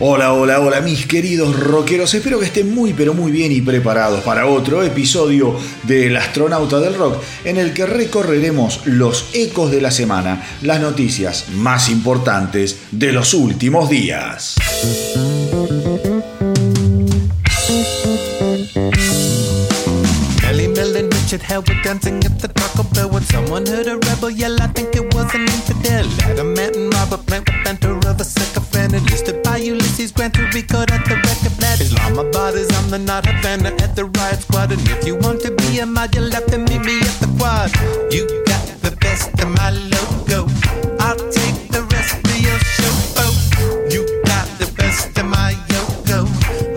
Hola, hola, hola mis queridos rockeros, espero que estén muy pero muy bien y preparados para otro episodio del Astronauta del Rock en el que recorreremos los ecos de la semana, las noticias más importantes de los últimos días. dancing at the Taco Bell when someone heard a rebel yell. I think it was an infidel. And Robert Grand to Rico at the record plant. Islamabad is on the not Havana at the riot squad. And if you want to be a mod, you'll have to meet me at the quad. You got the best of my logo. I'll take the rest of your show. You got the best of my yogo.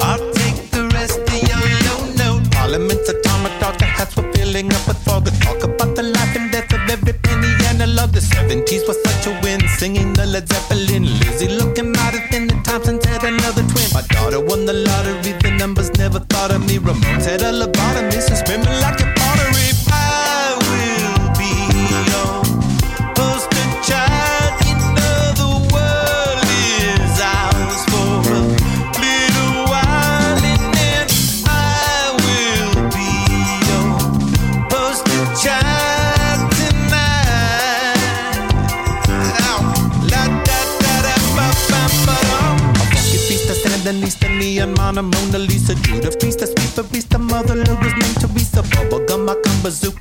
I'll take the rest of your no no. Parliament's automata, the hats were filling up with fog. Talk about the life and death of every penny analog. The 70s was such a win, singing the Led Zeppelin remote at a lobotomy. bazooka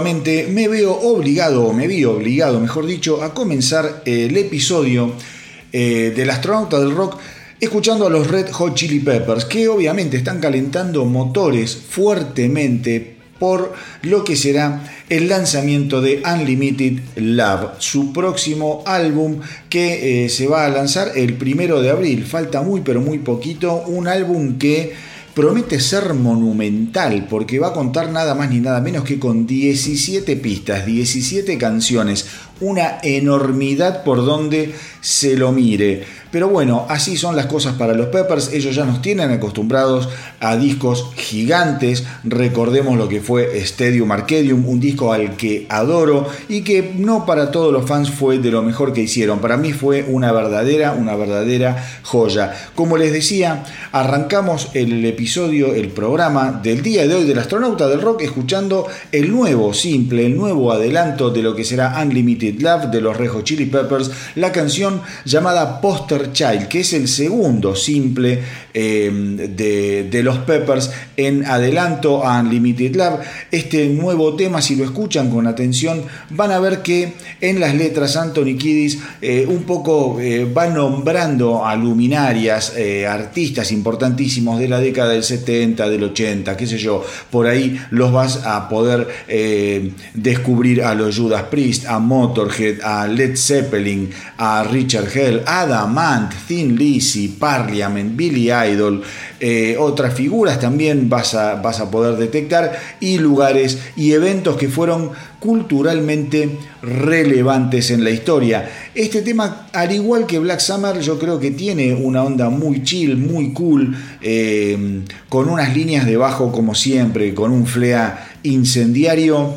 Me veo obligado, o me vi obligado, mejor dicho, a comenzar el episodio eh, del astronauta del rock escuchando a los Red Hot Chili Peppers, que obviamente están calentando motores fuertemente por lo que será el lanzamiento de Unlimited Love, su próximo álbum que eh, se va a lanzar el primero de abril. Falta muy pero muy poquito, un álbum que promete ser monumental porque va a contar nada más ni nada menos que con 17 pistas, 17 canciones, una enormidad por donde se lo mire. Pero bueno, así son las cosas para los Peppers. Ellos ya nos tienen acostumbrados a discos gigantes. Recordemos lo que fue Stadium Arcadium, un disco al que adoro y que no para todos los fans fue de lo mejor que hicieron. Para mí fue una verdadera, una verdadera joya. Como les decía, arrancamos el episodio, el programa del día de hoy del astronauta del rock escuchando el nuevo simple, el nuevo adelanto de lo que será Unlimited Love de los Rejo Chili Peppers, la canción llamada Poster Child, que es el segundo simple eh, de, los Peppers en adelanto a Unlimited Love. Este nuevo tema, si lo escuchan con atención, van a ver que en las letras Anthony Kiddis eh, un poco eh, va nombrando a luminarias, artistas importantísimos de la década del 70, del 80, qué sé yo, por ahí los vas a poder descubrir a los Judas Priest, a Motorhead, a Led Zeppelin, a Richard Hell, a Thin Lizzy, Parliament, Billy Idol, eh, otras figuras también vas a, vas a poder detectar y lugares y eventos que fueron culturalmente relevantes en la historia. Este tema, al igual que Black Summer, yo creo que tiene una onda muy chill, muy cool, eh, con unas líneas de bajo como siempre, con un flea incendiario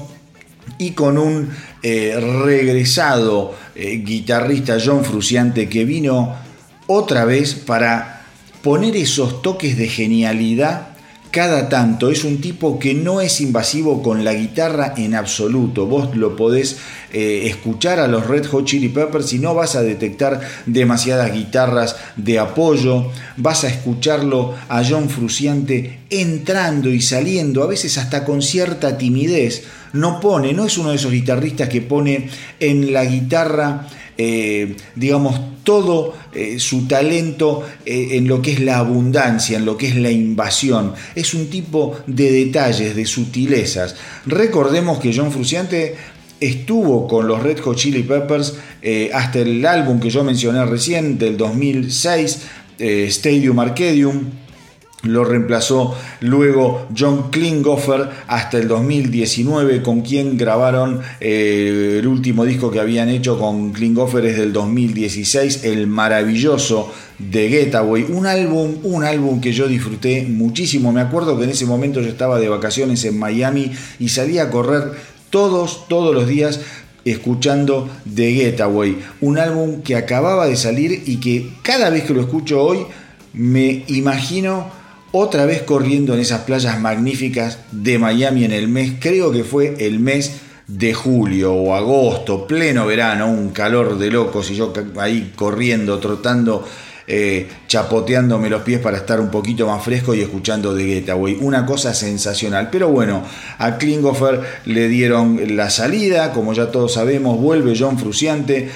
y con un eh, regresado guitarrista John Fruciante que vino otra vez para poner esos toques de genialidad cada tanto. Es un tipo que no es invasivo con la guitarra en absoluto. Vos lo podés eh, escuchar a los Red Hot Chili Peppers y no vas a detectar demasiadas guitarras de apoyo. Vas a escucharlo a John Fruciante entrando y saliendo, a veces hasta con cierta timidez. No pone, no es uno de esos guitarristas que pone en la guitarra eh, digamos, todo eh, su talento eh, en lo que es la abundancia, en lo que es la invasión. Es un tipo de detalles, de sutilezas. Recordemos que John Fruciante estuvo con los Red Hot Chili Peppers hasta el álbum que yo mencioné recién, del 2006, Stadium Arcadium lo reemplazó luego John Klinghoffer hasta el 2019, con quien grabaron eh, el último disco que habían hecho con Klinghoffer es del 2016, el maravilloso The Getaway, un álbum, un álbum que yo disfruté muchísimo. Me acuerdo que en ese momento yo estaba de vacaciones en Miami y salía a correr todos, todos los días escuchando The Getaway, un álbum que acababa de salir y que cada vez que lo escucho hoy me imagino otra vez corriendo en esas playas magníficas de Miami en el mes, creo que fue el mes de julio o agosto, pleno verano, un calor de locos y yo ahí corriendo, trotando, eh, chapoteándome los pies para estar un poquito más fresco y escuchando de Getaway. Una cosa sensacional. Pero bueno, a Klingofer le dieron la salida, como ya todos sabemos, vuelve John Fruciante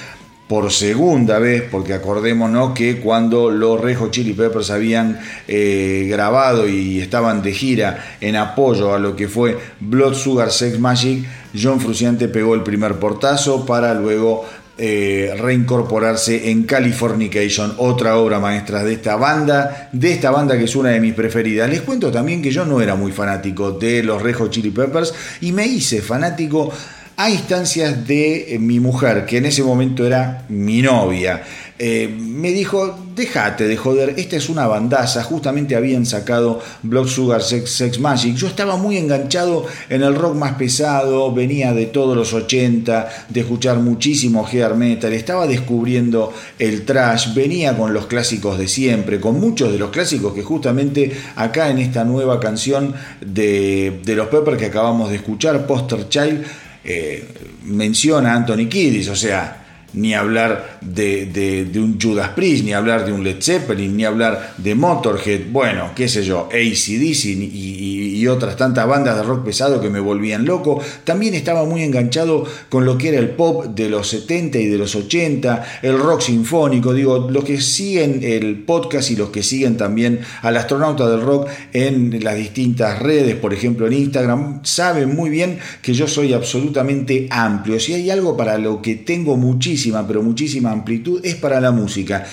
por segunda vez, porque acordémonos que cuando los Rejo Chili Peppers habían eh, grabado y estaban de gira en apoyo a lo que fue Blood Sugar Sex Magic, John Fruciante pegó el primer portazo para luego eh, reincorporarse en Californication, otra obra maestra de esta banda, de esta banda que es una de mis preferidas. Les cuento también que yo no era muy fanático de los Rejo Chili Peppers y me hice fanático a instancias de eh, mi mujer, que en ese momento era mi novia. Eh, me dijo, déjate de joder, esta es una bandaza, justamente habían sacado Blood Sugar Sex, Magic, yo estaba muy enganchado en el rock más pesado, venía de todos los 80, de escuchar muchísimo hair metal, estaba descubriendo el trash, venía con los clásicos de siempre, con muchos de los clásicos que justamente acá en esta nueva canción de, de los Peppers que acabamos de escuchar, Poster Child, eh, menciona Anthony Kiddis, o sea, ni hablar de, un Judas Priest, ni hablar de un Led Zeppelin, ni hablar de Motorhead, bueno, qué sé yo, ACDC y, y, otras tantas bandas de rock pesado que me volvían loco. También estaba muy enganchado con lo que era el pop de los 70 y de los 80, el rock sinfónico, digo, los que siguen el podcast y los que siguen también al astronauta del rock en las distintas redes, por ejemplo en Instagram, saben muy bien que yo soy absolutamente amplio. Si hay algo para lo que tengo muchísimo, pero muchísima amplitud, es para la música.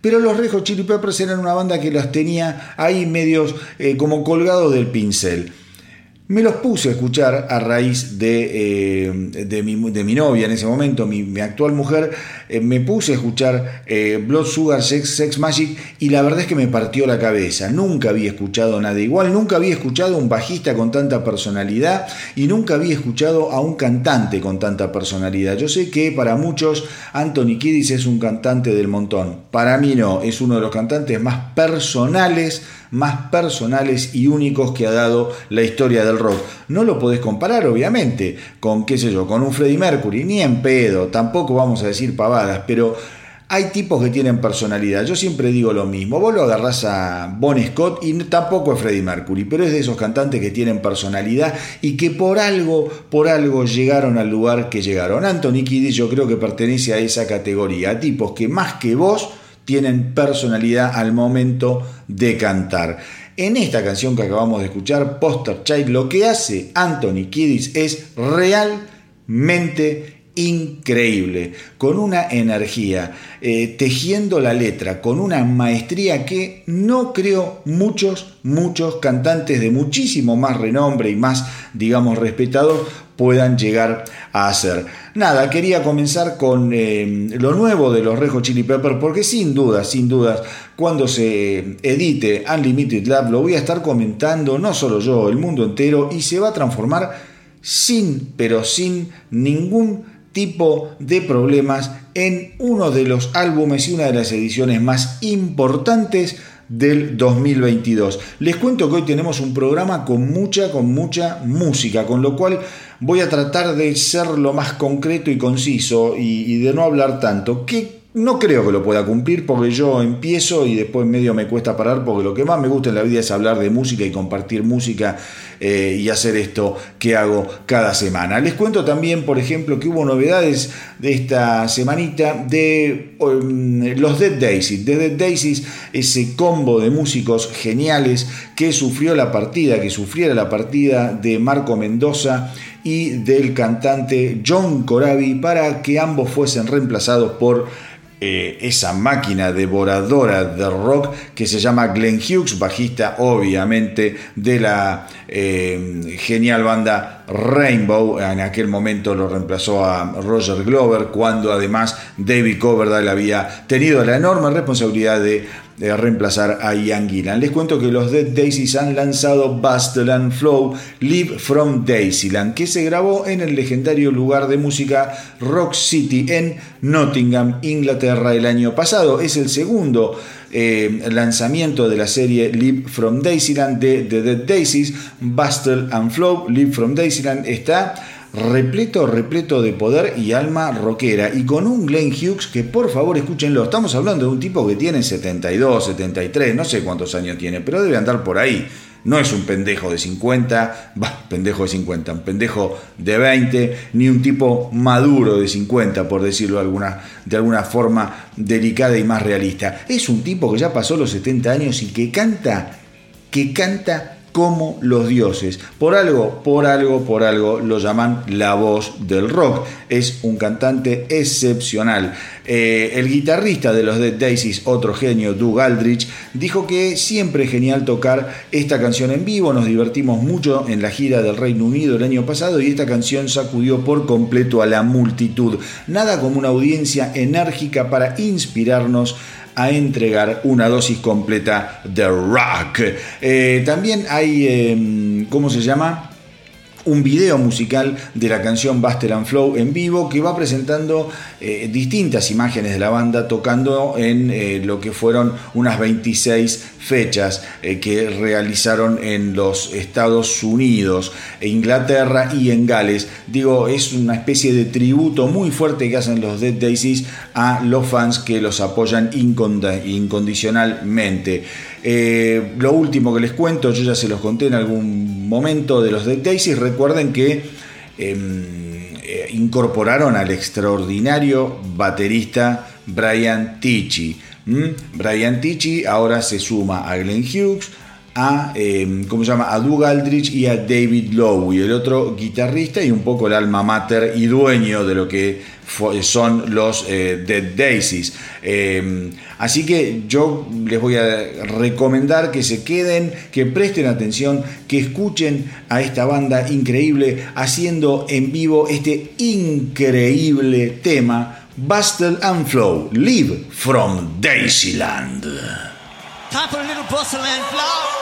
Pero los Rejos Chili Peppers eran una banda que los tenía ahí medios eh, como colgados del pincel. Me los puse a escuchar a raíz de, eh, de, mi, novia en ese momento, mi, actual mujer, eh, me puse a escuchar eh, Blood Sugar Sex, Sex Magic y la verdad es que me partió la cabeza. Nunca había escuchado nada igual, nunca había escuchado un bajista con tanta personalidad y nunca había escuchado a un cantante con tanta personalidad. Yo sé que para muchos Anthony Kiddis es un cantante del montón. Para mí no, es uno de los cantantes más personales más personales y únicos que ha dado la historia del rock. No lo podés comparar, obviamente, con, qué sé yo, con un Freddie Mercury, ni en pedo, tampoco vamos a decir pavadas, pero hay tipos que tienen personalidad. Yo siempre digo lo mismo. Vos lo agarrás a Bon Scott y tampoco es Freddie Mercury, pero es de esos cantantes que tienen personalidad y que por algo, por algo llegaron al lugar que llegaron. Anthony Kiddis yo creo que pertenece a esa categoría. Tipos que más que vos tienen personalidad al momento de cantar. En esta canción que acabamos de escuchar, Poster Child, lo que hace Anthony Kiddis es realmente increíble, con una energía, eh, tejiendo la letra, con una maestría que no creo muchos, muchos cantantes de muchísimo más renombre y más, digamos, respetados puedan llegar a hacer. Nada, quería comenzar con eh, lo nuevo de los Rejo Chili Pepper, porque sin duda, sin dudas, cuando se edite Unlimited Lab, lo voy a estar comentando, no solo yo, el mundo entero, y se va a transformar sin, pero sin ningún tipo de problemas en uno de los álbumes y una de las ediciones más importantes del 2022. Les cuento que hoy tenemos un programa con mucha, con mucha música, con lo cual voy a tratar de ser lo más concreto y conciso y, de no hablar tanto. ¿Qué no creo que lo pueda cumplir porque yo empiezo y después medio me cuesta parar porque lo que más me gusta en la vida es hablar de música y compartir música eh, y hacer esto que hago cada semana. Les cuento también, por ejemplo, que hubo novedades de esta semanita de um, los Dead Daisies. De Dead Daisies, ese combo de músicos geniales que sufrió la partida, que sufriera la partida de Marco Mendoza y del cantante John Corabi para que ambos fuesen reemplazados por eh, esa máquina devoradora de rock que se llama Glenn Hughes, bajista obviamente de la eh, genial banda Rainbow. En aquel momento lo reemplazó a Roger Glover, cuando además David Coverdale había tenido la enorme responsabilidad de reemplazar a Ian Gillan. Les cuento que los Dead Daisies han lanzado Bustle and Flow Live from Daisyland, que se grabó en el legendario lugar de música Rock City en Nottingham, Inglaterra, el año pasado. Es el segundo eh, lanzamiento de la serie Live from Daisyland de The Dead Daisies. Bustle and Flow Live from Daisyland está repleto, repleto de poder y alma rockera. Y con un Glenn Hughes que por favor escúchenlo. Estamos hablando de un tipo que tiene 72, 73, no sé cuántos años tiene, pero debe andar por ahí. No es un pendejo de 50, bah, pendejo de 50, un pendejo de 20, ni un tipo maduro de 50, por decirlo alguna, de alguna forma delicada y más realista. Es un tipo que ya pasó los 70 años y que canta, que canta como los dioses. Por algo, por algo, por algo lo llaman la voz del rock. Es un cantante excepcional. Eh, el guitarrista de los Dead Daisies, otro genio, Doug Aldrich, dijo que siempre es genial tocar esta canción en vivo. Nos divertimos mucho en la gira del Reino Unido el año pasado y esta canción sacudió por completo a la multitud. Nada como una audiencia enérgica para inspirarnos a entregar una dosis completa de rock. Eh, también hay, em, ¿cómo se llama? Un video musical de la canción Buster and Flow en vivo que va presentando eh, distintas imágenes de la banda tocando en eh, lo que fueron unas 26 fechas eh, que realizaron en los Estados Unidos, Inglaterra y en Gales. Digo, es una especie de tributo muy fuerte que hacen los Dead Daisies a los fans que los apoyan incondicionalmente. lo último que les cuento, yo ya se los conté en algún momento de los Dead Daisies, recuerden que em, eh, incorporaron al extraordinario baterista Brian Tichy. Brian Tichy ahora se suma a Glenn Hughes, a, em, ¿cómo se llama? a Doug Aldrich y a David Lowe, el otro guitarrista y un poco el alma mater y dueño de lo que son los eh, Dead Daisies. Em, así que yo les voy a recomendar que se queden, que presten atención, que escuchen a esta banda increíble haciendo en vivo este increíble tema. Bustle and Flow, Live from Daisyland. Time for a.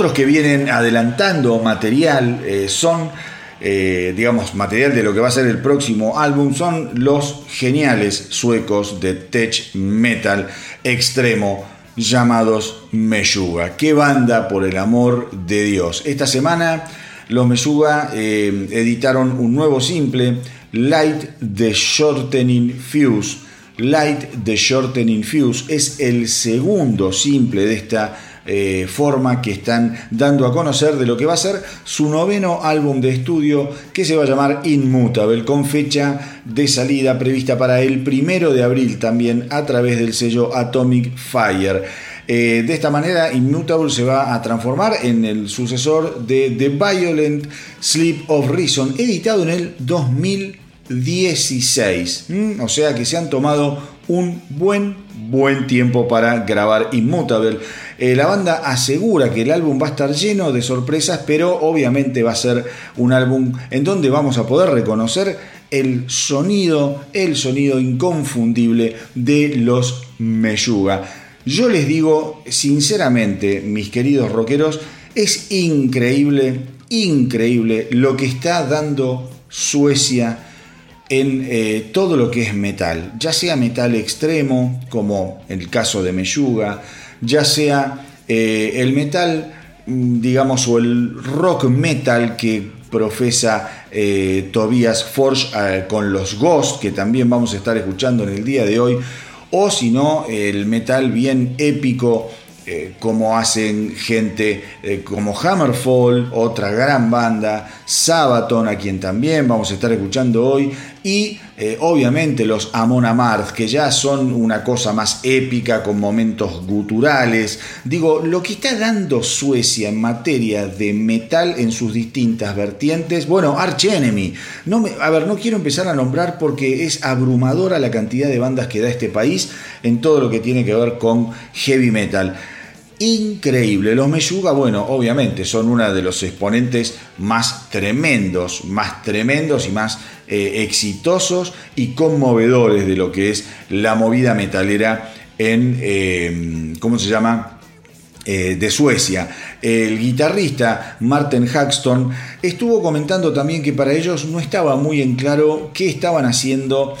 Otros que vienen adelantando material eh, son, eh, digamos, material de lo que va a ser el próximo álbum, son los geniales suecos de tech metal extremo llamados Meyuga. ¡Qué banda por el amor de Dios! Esta semana los Meyuga eh, editaron un nuevo simple, Light the Shortening Fuse. Light the Shortening Fuse es el segundo simple de esta eh, forma que están dando a conocer de lo que va a ser su noveno álbum de estudio que se va a llamar Inmutable, con fecha de salida prevista para el primero de abril también a través del sello Atomic Fire. Eh, de esta manera, Immutable se va a transformar en el sucesor de The Violent Sleep of Reason, editado en el 2016. Mm, o sea que se han tomado un buen, buen tiempo para grabar Immutable. Eh, la banda asegura que el álbum va a estar lleno de sorpresas, pero obviamente va a ser un álbum en donde vamos a poder reconocer el sonido, el sonido inconfundible de los Meyuga. Yo les digo sinceramente, mis queridos rockeros, es increíble, increíble lo que está dando Suecia en eh, todo lo que es metal, ya sea metal extremo, como el caso de Meyuga, ya sea eh, el metal, mm, digamos, o el rock metal que profesa eh, Tobias Forge con los Ghost, que también vamos a estar escuchando en el día de hoy, o si no, el metal bien épico como hacen gente como Hammerfall, otra gran banda, Sabaton, a quien también vamos a estar escuchando hoy, y eh, obviamente los Amon Amarth, que ya son una cosa más épica con momentos guturales. Digo, lo que está dando Suecia en materia de metal en sus distintas vertientes, bueno, Arch Enemy. No me, a ver, no quiero empezar a nombrar porque es abrumadora la cantidad de bandas que da este país en todo lo que tiene que ver con heavy metal increíble. Los Meyuga, bueno, obviamente son uno de los exponentes más tremendos, más tremendos y más eh, exitosos y conmovedores de lo que es la movida metalera en, eh, ¿cómo se llama? Eh, de Suecia. El guitarrista Martin Haxton estuvo comentando también que para ellos no estaba muy en claro qué estaban haciendo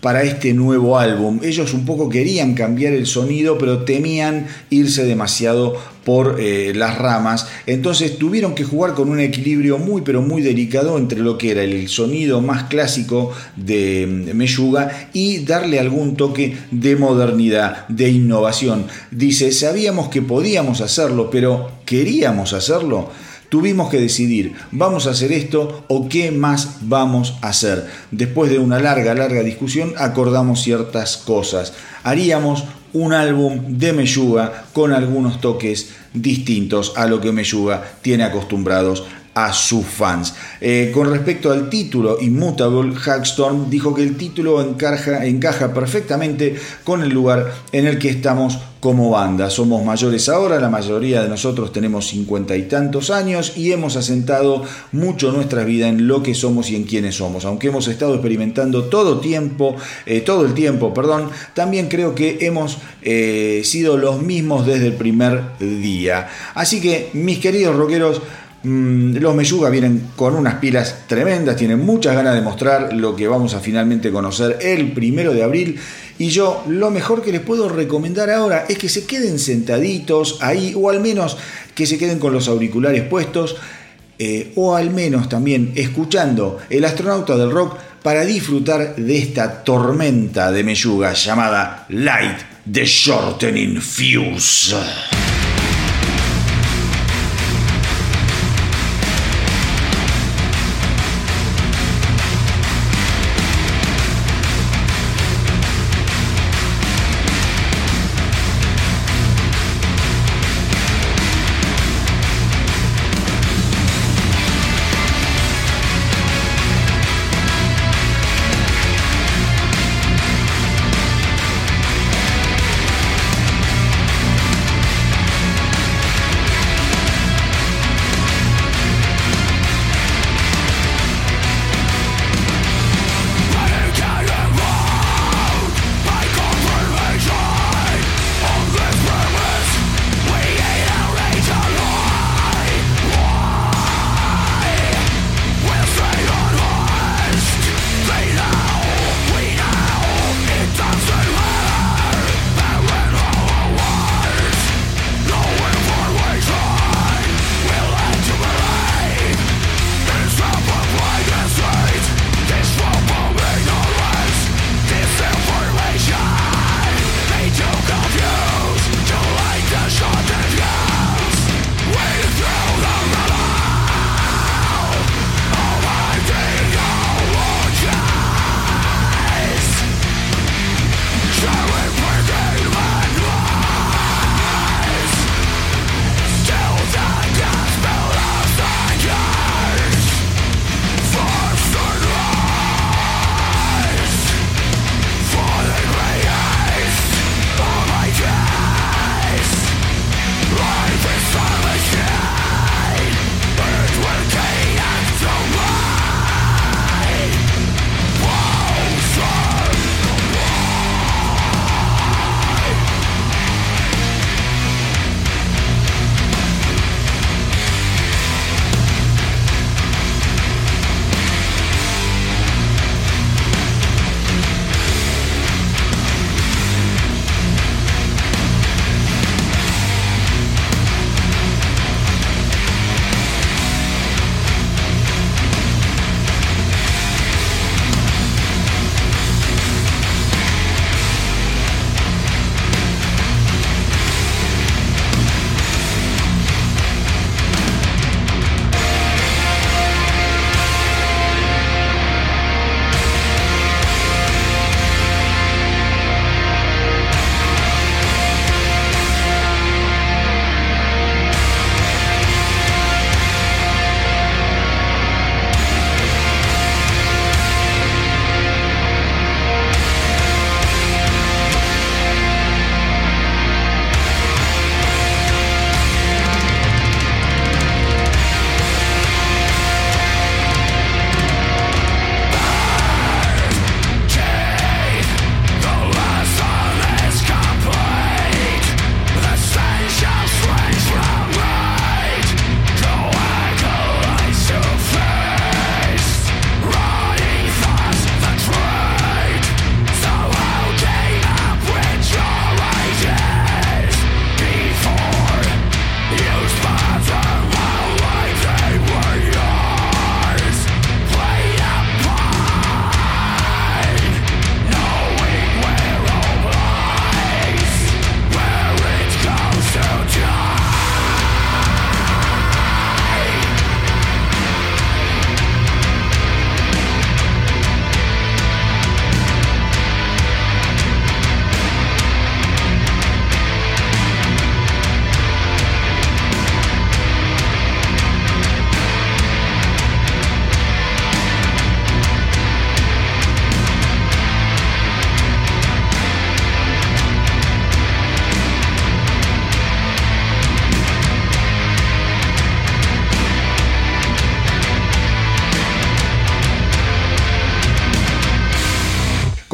para este nuevo álbum. Ellos un poco querían cambiar el sonido, pero temían irse demasiado por eh, las ramas. Entonces tuvieron que jugar con un equilibrio muy pero muy delicado entre lo que era el sonido más clásico de Meyuga y darle algún toque de modernidad, de innovación. Dice, sabíamos que podíamos hacerlo, pero ¿queríamos hacerlo? Tuvimos que decidir, ¿vamos a hacer esto o qué más vamos a hacer? Después de una larga, larga discusión, acordamos ciertas cosas. Haríamos un álbum de Meyuga con algunos toques distintos a lo que Meyuga tiene acostumbrados a sus fans. Eh, con respecto al título Immutable, Hackstorm dijo que el título encaja, encaja perfectamente con el lugar en el que estamos como banda. Somos mayores ahora, la mayoría de nosotros tenemos cincuenta y tantos años y hemos asentado mucho nuestra vida en lo que somos y en quiénes somos. Aunque hemos estado experimentando todo tiempo, eh, todo el tiempo, perdón, también creo que hemos eh, sido los mismos desde el primer día. Así que, mis queridos rockeros, los Meyuga vienen con unas pilas tremendas, tienen muchas ganas de mostrar lo que vamos a finalmente conocer el primero de abril. Y yo lo mejor que les puedo recomendar ahora es que se queden sentaditos ahí, o al menos que se queden con los auriculares puestos, eh, o al menos también escuchando el astronauta del rock para disfrutar de esta tormenta de Meyuga llamada Light the Shortening Fuse.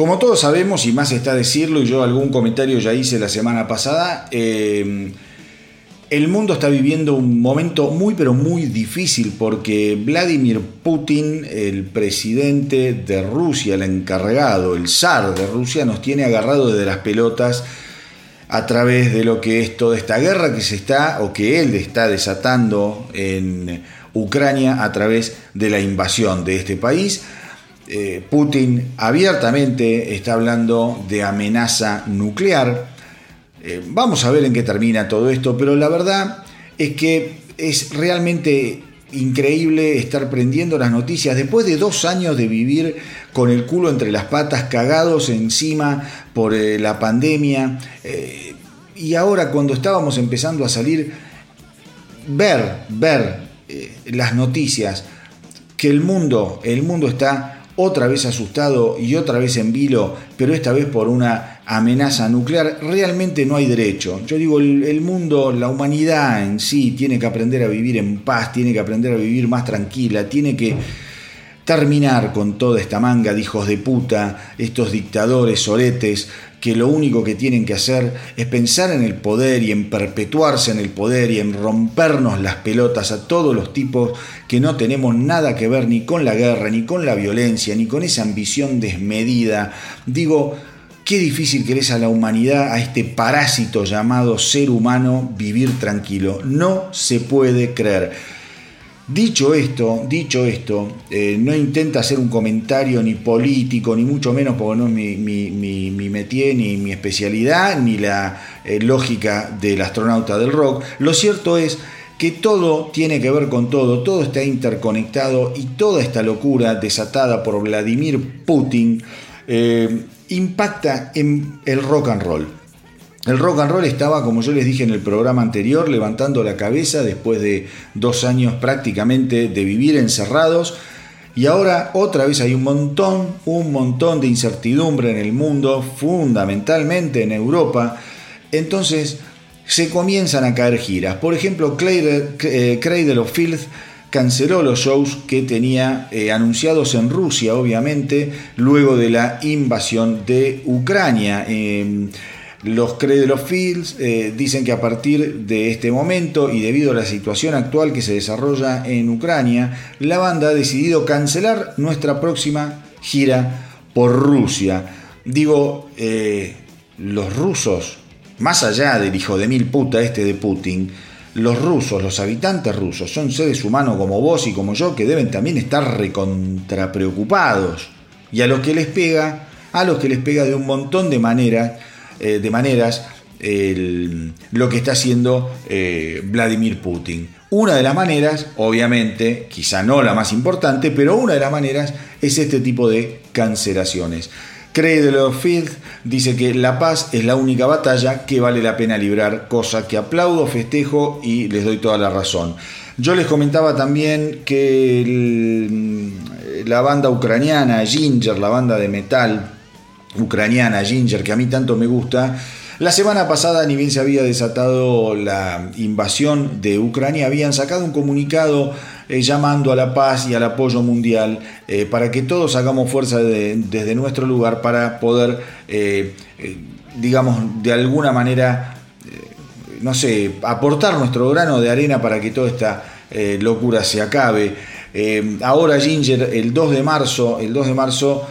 Como todos sabemos, y más está decirlo, y yo algún comentario ya hice la semana pasada, eh, el mundo está viviendo un momento muy pero muy difícil porque Vladimir Putin, el presidente de Rusia, el encargado, el zar de Rusia, nos tiene agarrado de las pelotas a través de lo que es toda esta guerra que se está o que él está desatando en Ucrania a través de la invasión de este país. Eh, Putin abiertamente está hablando de amenaza nuclear. Eh, vamos a ver en qué termina todo esto, pero la verdad es que es realmente increíble estar prendiendo las noticias después de dos años de vivir con el culo entre las patas, cagados encima por eh, la pandemia. Y ahora cuando estábamos empezando a salir, ver, ver las noticias, que el mundo, el mundo está otra vez asustado y otra vez en vilo, pero esta vez por una amenaza nuclear, realmente no hay derecho. Yo digo, el, mundo, la humanidad en sí tiene que aprender a vivir en paz, tiene que aprender a vivir más tranquila, tiene que terminar con toda esta manga de hijos de puta, estos dictadores oretes, que lo único que tienen que hacer es pensar en el poder y en perpetuarse en el poder y en rompernos las pelotas a todos los tipos que no tenemos nada que ver ni con la guerra, ni con la violencia, ni con esa ambición desmedida. Digo, qué difícil que a la humanidad, a este parásito llamado ser humano, vivir tranquilo. No se puede creer. Dicho esto, dicho esto, eh, no intenta hacer un comentario ni político, ni mucho menos porque no es mi, mi, mi, mi ni mi especialidad, ni la eh, lógica del astronauta del rock. Lo cierto es que todo tiene que ver con todo, todo está interconectado y toda esta locura desatada por Vladimir Putin eh, impacta en el rock and roll. El rock and roll estaba, como yo les dije en el programa anterior, levantando la cabeza después de dos años prácticamente de vivir encerrados. Y ahora otra vez hay un montón, un montón de incertidumbre en el mundo, fundamentalmente en Europa. Entonces se comienzan a caer giras. Por ejemplo, Cradle, eh, of Filth canceló los shows que tenía eh, anunciados en Rusia, obviamente, luego de la invasión de Ucrania. Em, los of Fields eh, dicen que a partir de este momento y debido a la situación actual que se desarrolla en Ucrania, la banda ha decidido cancelar nuestra próxima gira por Rusia. Digo, eh, los rusos, más allá del hijo de mil puta este de Putin, los rusos, los habitantes rusos, son seres humanos como vos y como yo que deben también estar recontra preocupados. Y a los que les pega, a los que les pega de un montón de maneras, eh, de maneras lo que está haciendo eh, Vladimir Putin. Una de las maneras, obviamente, quizá no la más importante, pero una de las maneras es este tipo de cancelaciones. Cradle of Filth dice que la paz es la única batalla que vale la pena librar, cosa que aplaudo, festejo y les doy toda la razón. Yo les comentaba también que la banda ucraniana Ginger, la banda de metal, ucraniana Ginger, que a mí tanto me gusta, la semana pasada, ni bien se había desatado la invasión de Ucrania, habían sacado un comunicado eh, llamando a la paz y al apoyo mundial eh, para que todos hagamos fuerza desde nuestro lugar para poder, eh, digamos, de alguna manera, no sé, aportar nuestro grano de arena para que toda esta locura se acabe. ahora Ginger, el 2 de marzo, el 2 de marzo,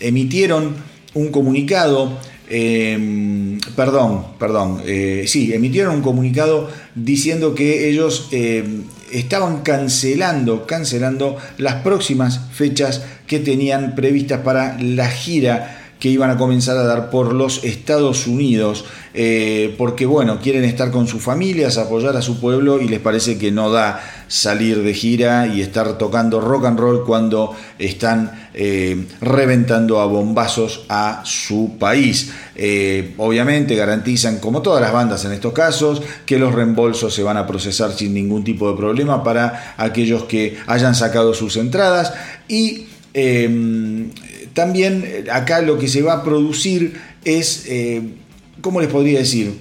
emitieron un comunicado, em, perdón, perdón, eh, sí, emitieron un comunicado diciendo que ellos em, estaban cancelando, cancelando las próximas fechas que tenían previstas para la gira que iban a comenzar a dar por los Estados Unidos, eh, porque bueno, quieren estar con sus familias, apoyar a su pueblo y les parece que no da salir de gira y estar tocando rock and roll cuando están eh, reventando a bombazos a su país. Eh, obviamente garantizan, como todas las bandas en estos casos, que los reembolsos se van a procesar sin ningún tipo de problema para aquellos que hayan sacado sus entradas y también eh, acá lo que se va a producir es, eh, ¿cómo les podría decir?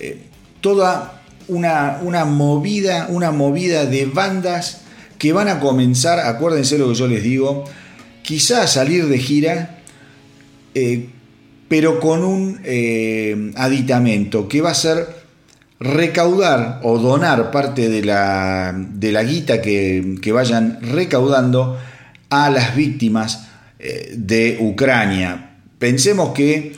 Eh, toda una, una, movida, una movida de bandas que van a comenzar, acuérdense lo que yo les digo, quizá a salir de gira pero con un aditamento que va a ser recaudar o donar parte de la, de la guita que, que, vayan recaudando a las víctimas de Ucrania. Pensemos que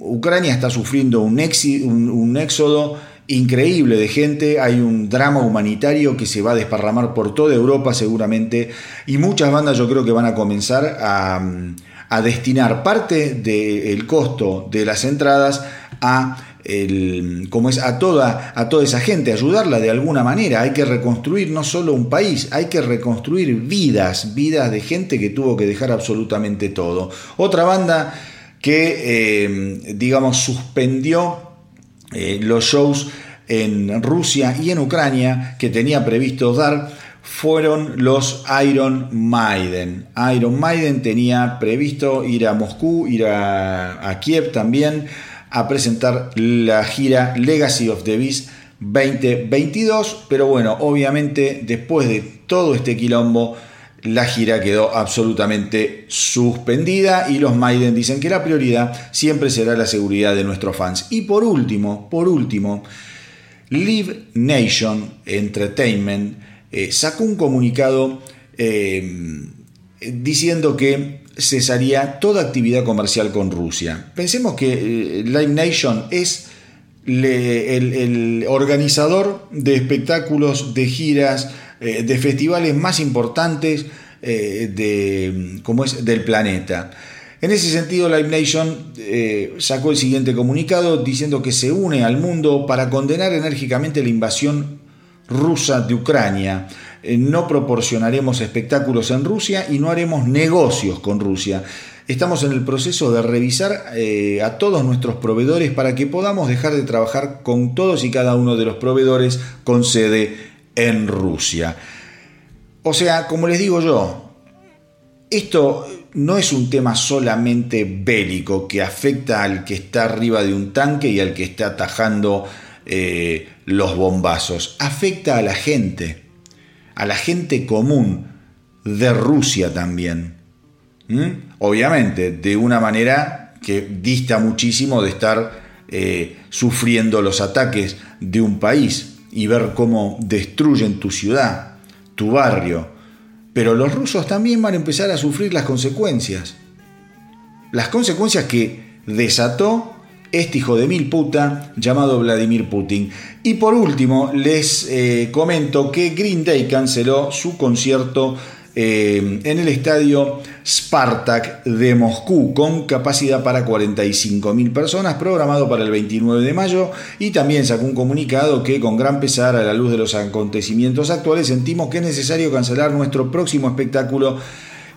Ucrania está sufriendo un, un, un éxodo increíble de gente, hay un drama humanitario que se va a desparramar por toda Europa seguramente y muchas bandas yo creo que van a comenzar a, destinar parte del costo de las entradas a el, como es a toda, a toda esa gente, ayudarla de alguna manera. Hay que reconstruir no solo un país, hay que reconstruir vidas, vidas de gente que tuvo que dejar absolutamente todo. Otra banda que, eh, digamos, suspendió eh, los shows en Rusia y en Ucrania que tenía previsto dar fueron los Iron Maiden. Iron Maiden tenía previsto ir a Moscú, ir a, Kiev también a presentar la gira Legacy of the Beast 2022, pero bueno, obviamente después de todo este quilombo, la gira quedó absolutamente suspendida y los Maiden dicen que la prioridad siempre será la seguridad de nuestros fans. Y por último, por último, Live Nation Entertainment eh, sacó un comunicado eh, diciendo que cesaría toda actividad comercial con Rusia. Pensemos que eh, Live Nation es el, organizador de espectáculos, de giras, eh, de festivales más importantes eh, de, es, del planeta. En ese sentido, Live Nation sacó el siguiente comunicado diciendo que se une al mundo para condenar enérgicamente la invasión rusa de Ucrania. no proporcionaremos espectáculos en Rusia y no haremos negocios con Rusia. Estamos en el proceso de revisar a todos nuestros proveedores para que podamos dejar de trabajar con todos y cada uno de los proveedores con sede en Rusia. O sea, como les digo yo, esto no es un tema solamente bélico que afecta al que está arriba de un tanque y al que está atajando eh, los bombazos, afecta a la gente, a la gente común de Rusia también. Obviamente, de una manera que dista muchísimo de estar eh, sufriendo los ataques de un país y ver cómo destruyen tu ciudad, tu barrio. Pero los rusos también van a empezar a sufrir las consecuencias. Las consecuencias que desató este hijo de mil puta llamado Vladimir Putin. Y por último, les eh, comento que Green Day canceló su concierto eh, en el estadio Spartak de Moscú, con capacidad para 45.000 personas, programado para el 29 de mayo, y también sacó un comunicado que con gran pesar a la luz de los acontecimientos actuales sentimos que es necesario cancelar nuestro próximo espectáculo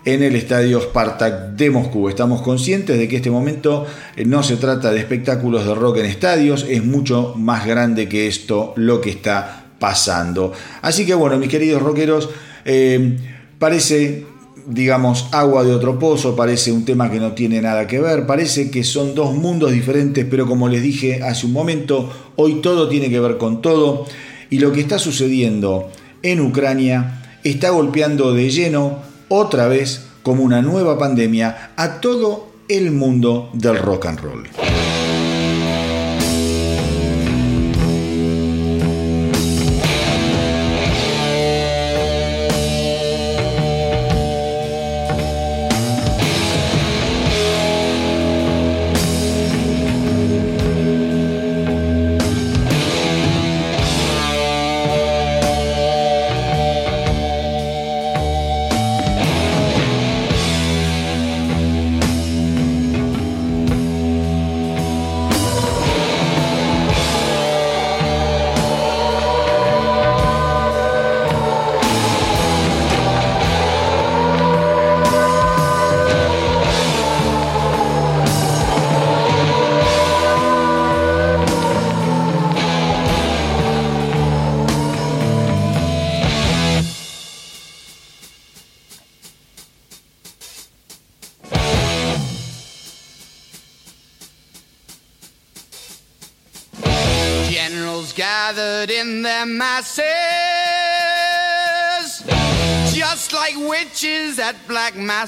en el estadio Spartak de Moscú. Estamos conscientes de que este momento eh, no se trata de espectáculos de rock en estadios, es mucho más grande que esto lo que está pasando. Así que bueno, mis queridos rockeros, eh, Parece, digamos, agua de otro pozo, parece un tema que no tiene nada que ver, parece que son dos mundos diferentes, pero como les dije hace un momento, hoy todo tiene que ver con todo y lo que está sucediendo en Ucrania está golpeando de lleno otra vez como una nueva pandemia a todo el mundo del rock and roll.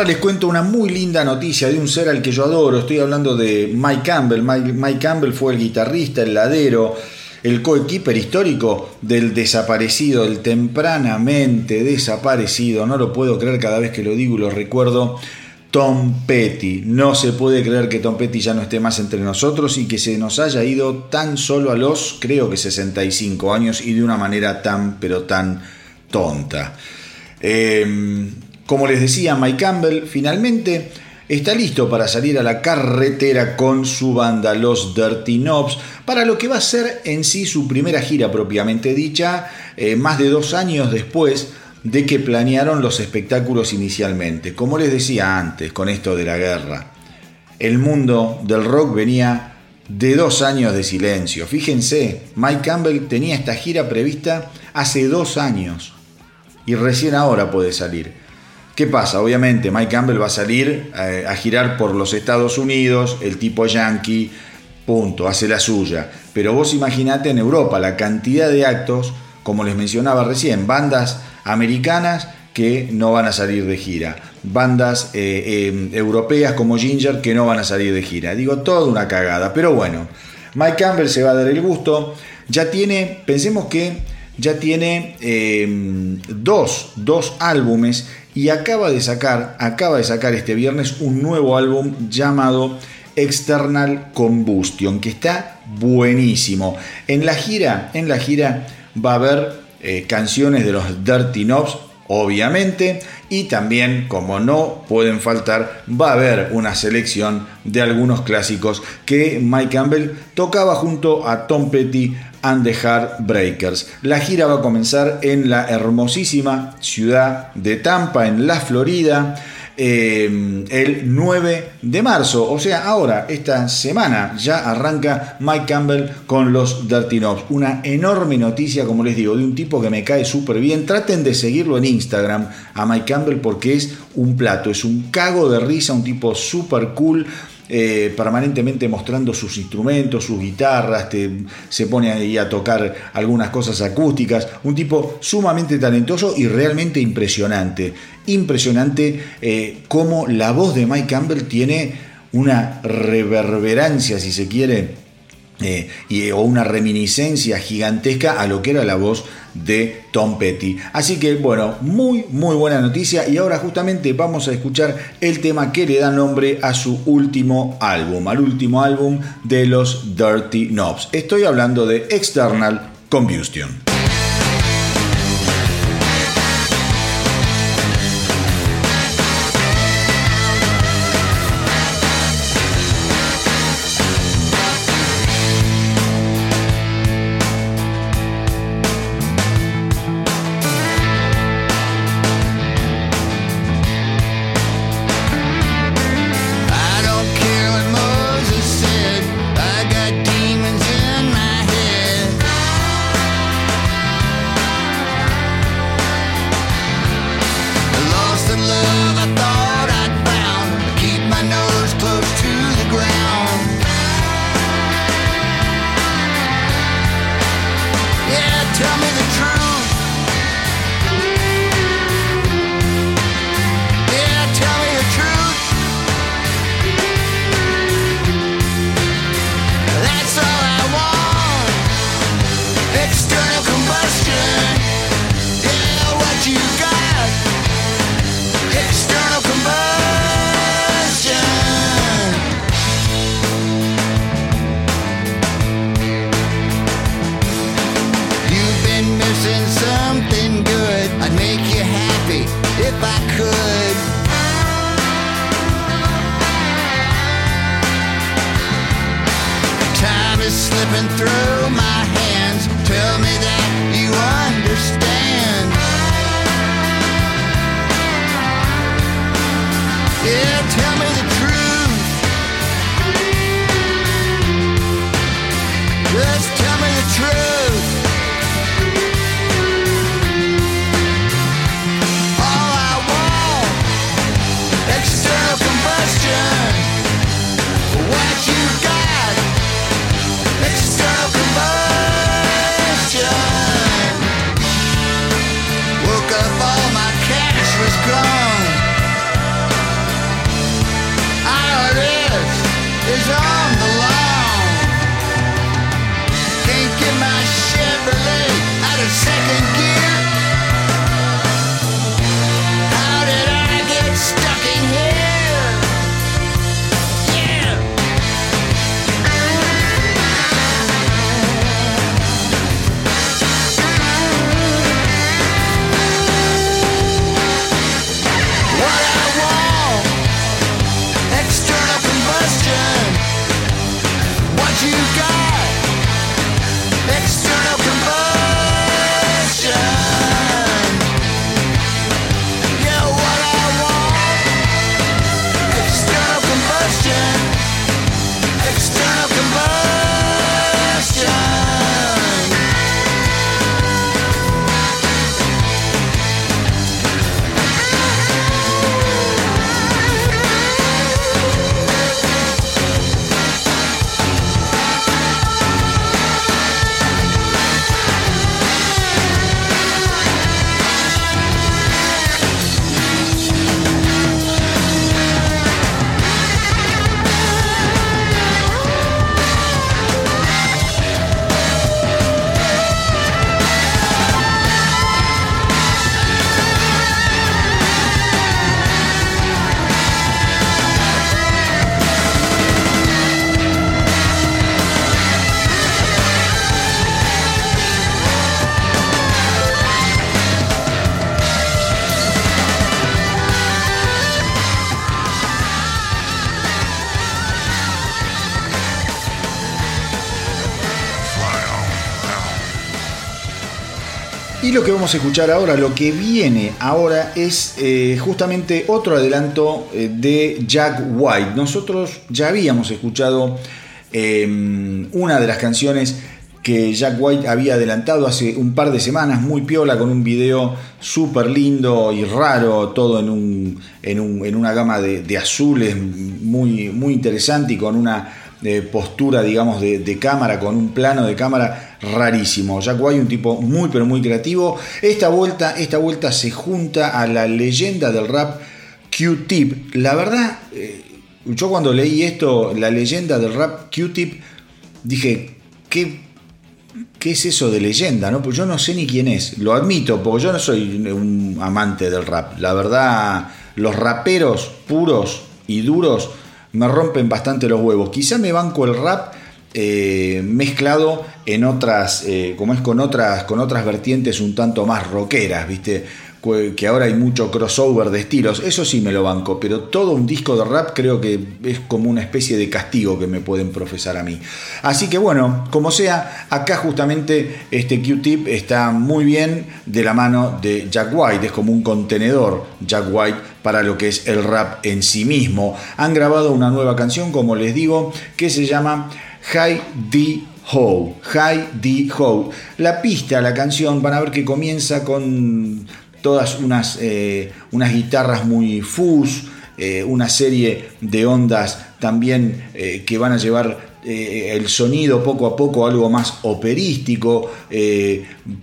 Ahora les cuento una muy linda noticia de un ser al que yo adoro. Estoy hablando de Mike Campbell. Mike, Campbell fue el guitarrista, el ladero, el coequiper histórico del desaparecido, el tempranamente desaparecido. No lo puedo creer cada vez que lo digo y lo recuerdo. Tom Petty. No se puede creer que Tom Petty ya no esté más entre nosotros y que se nos haya ido tan solo a los, creo que 65 años y de una manera tan, pero tan tonta. Em, como les decía, Mike Campbell finalmente está listo para salir a la carretera con su banda Los Dirty Knobs para lo que va a ser en sí su primera gira propiamente dicha, eh, más de dos años después de que planearon los espectáculos inicialmente. Como les decía antes, con esto de la guerra, el mundo del rock venía de dos años de silencio. Fíjense, Mike Campbell tenía esta gira prevista hace dos años y recién ahora puede salir. ¿Qué pasa? Obviamente Mike Campbell va a salir eh, a girar por los Estados Unidos, el tipo yankee, punto, hace la suya. Pero vos imaginate en Europa la cantidad de actos, como les mencionaba recién, bandas americanas que no van a salir de gira, bandas eh, eh, europeas como Ginger que no van a salir de gira. Digo, toda una cagada, pero bueno, Mike Campbell se va a dar el gusto, ya tiene, pensemos que ya tiene dos, dos álbumes y acaba de sacar, acaba de sacar este viernes un nuevo álbum llamado External Combustion, que está buenísimo. En la gira, en la gira va a haber eh, canciones de los Dirty Knobs, obviamente, y también, como no pueden faltar, va a haber una selección de algunos clásicos que Mike Campbell tocaba junto a Tom Petty and the Heartbreakers. La gira va a comenzar en la hermosísima ciudad de Tampa, en la Florida. Em, el 9 de marzo. O sea, ahora, esta semana, ya arranca Mike Campbell con los Dirty Knobs. Una enorme noticia, como les digo, de un tipo que me cae súper bien. Traten de seguirlo en Instagram a Mike Campbell porque es un plato, es un cago de risa, un tipo súper cool. Eh, permanentemente mostrando sus instrumentos, sus guitarras, se pone ahí a tocar algunas cosas acústicas, un tipo sumamente talentoso y realmente impresionante. Impresionante eh, cómo la voz de Mike Campbell tiene una reverberancia, si se quiere, eh, y, o una reminiscencia gigantesca a lo que era la voz de Tom Petty. Así que bueno, muy muy buena noticia y ahora justamente vamos a escuchar el tema que le da nombre a su último álbum, al último álbum de los Dirty Knobs. Estoy hablando de External Combustion. Vamos a escuchar ahora, lo que viene ahora es eh, justamente otro adelanto eh, de Jack White. Nosotros ya habíamos escuchado em, una de las canciones que Jack White había adelantado hace un par de semanas, muy piola, con un video súper lindo y raro, todo en, un, en, una gama de, azules muy, muy interesante y con una eh, postura, digamos, de, cámara, con un plano de cámara rarísimo. Jack White, un tipo muy pero muy creativo. Esta vuelta, esta vuelta se junta a la leyenda del rap Q-Tip. La verdad, eh, yo cuando leí esto, la leyenda del rap Q-Tip, dije, ¿qué, ¿qué es eso de leyenda? ¿no? Pues yo no sé ni quién es, lo admito, porque yo no soy un amante del rap. La verdad, los raperos puros y duros me rompen bastante los huevos. Quizá me banco el rap eh, mezclado en otras, eh, como es con otras, con otras vertientes un tanto más rockeras, ¿viste? que ahora hay mucho crossover de estilos, eso sí me lo banco, pero todo un disco de rap creo que es como una especie de castigo que me pueden profesar a mí. Así que bueno, como sea, acá justamente este Q-Tip está muy bien de la mano de Jack White, es como un contenedor Jack White para lo que es el rap en sí mismo. Han grabado una nueva canción, como les digo, que se llama High D Ho, High D Ho. La pista, la canción, van a ver que comienza con todas unas, eh, unas guitarras muy fuzz, eh, una serie de ondas también eh, que van a llevar el sonido poco a poco algo más operístico,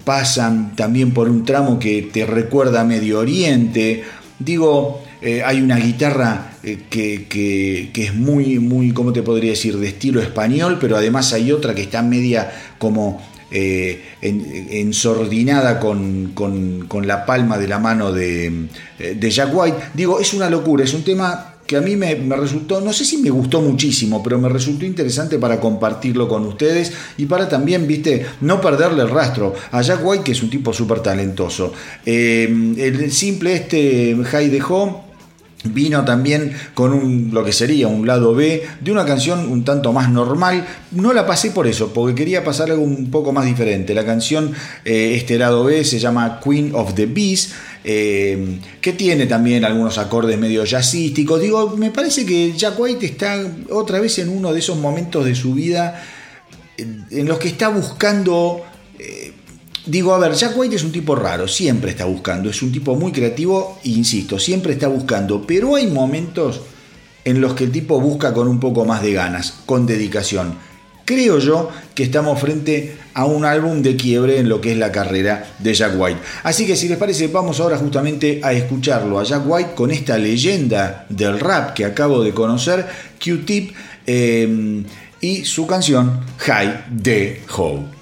pasan también por un tramo que te recuerda a Medio Oriente. Digo, hay una guitarra que, es muy, muy, ¿cómo te podría decir?, de estilo español, pero además hay otra que está media como eh, ensordinada con, la palma de la mano de, eh, de, Jack White. Digo, es una locura, es un tema que a mí me, resultó, no sé si me gustó muchísimo, pero me resultó interesante para compartirlo con ustedes y para también, viste, no perderle el rastro a Jack White, que es un tipo súper talentoso. Eh, el simple este High de Home Vino también con lo que sería un lado B de una canción un tanto más normal. No la pasé por eso, porque quería pasar algo un poco más diferente. La canción, eh, este lado B, se llama Queen of the Beast, eh, que tiene también algunos acordes medio jazzísticos. Digo, me parece que Jack White está otra vez en uno de esos momentos de su vida en los que está buscando digo, a ver, Jack White es un tipo raro, siempre está buscando, es un tipo muy creativo, insisto, siempre está buscando, pero hay momentos en los que el tipo busca con un poco más de ganas, con dedicación. Creo yo que estamos frente a un álbum de quiebre en lo que es la carrera de Jack White. Así que si les parece, vamos ahora justamente a escucharlo a Jack White con esta leyenda del rap que acabo de conocer, Q-Tip, eh, y su canción High de Hope.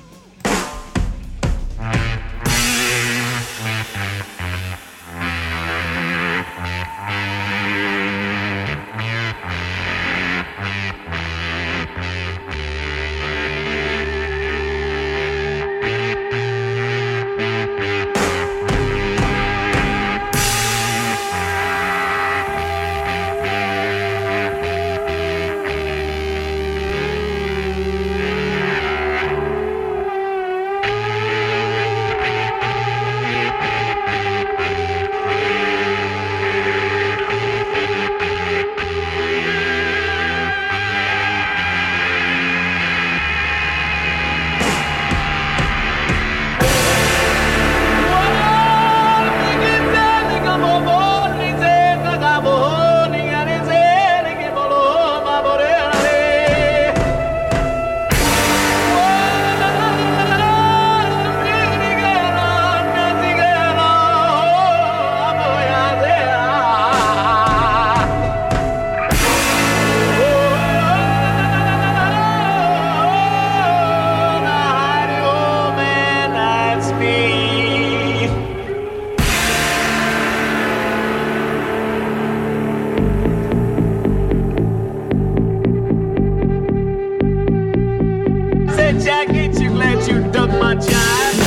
jack, you glad you dug my jive?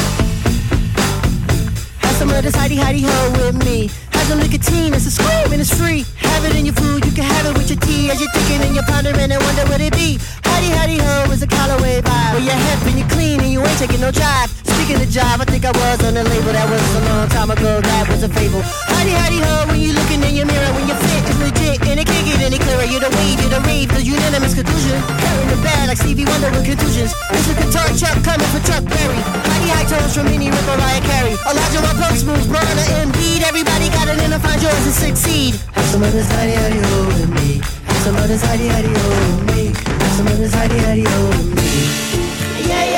Have some of this hidey hidey ho with me. Have some nicotine, it's a scream and it's free. Have it in your food, you can have it with your tea. As you're thinking and you're pondering and wonder what it be. Hidey hidey ho is a colorway vibe. Where you're hip and you're clean and you ain't taking no drive. Speaking of job, I think I was on a label that was a long time ago. That was a fable. Howdy, howdy, ho, when you looking in your mirror, when your fit is legit, and it can't get any clearer. You're the wave, you're the rave, the unanimous conclusion. Carrying the bag like Stevie Wonder with contusions. is Guitar Chuck coming for Chuck Berry. Mighty high tones from Minnie Ripper, Mariah Carey. Elijah, my post moves, Brianna, Indeed, Everybody gotta find yours and succeed. Have some of this howdy, howdy, ho, with me. Have some of this howdy, howdy, ho, with me. Have some of this howdy, howdy, ho, with me. Yeah, yeah.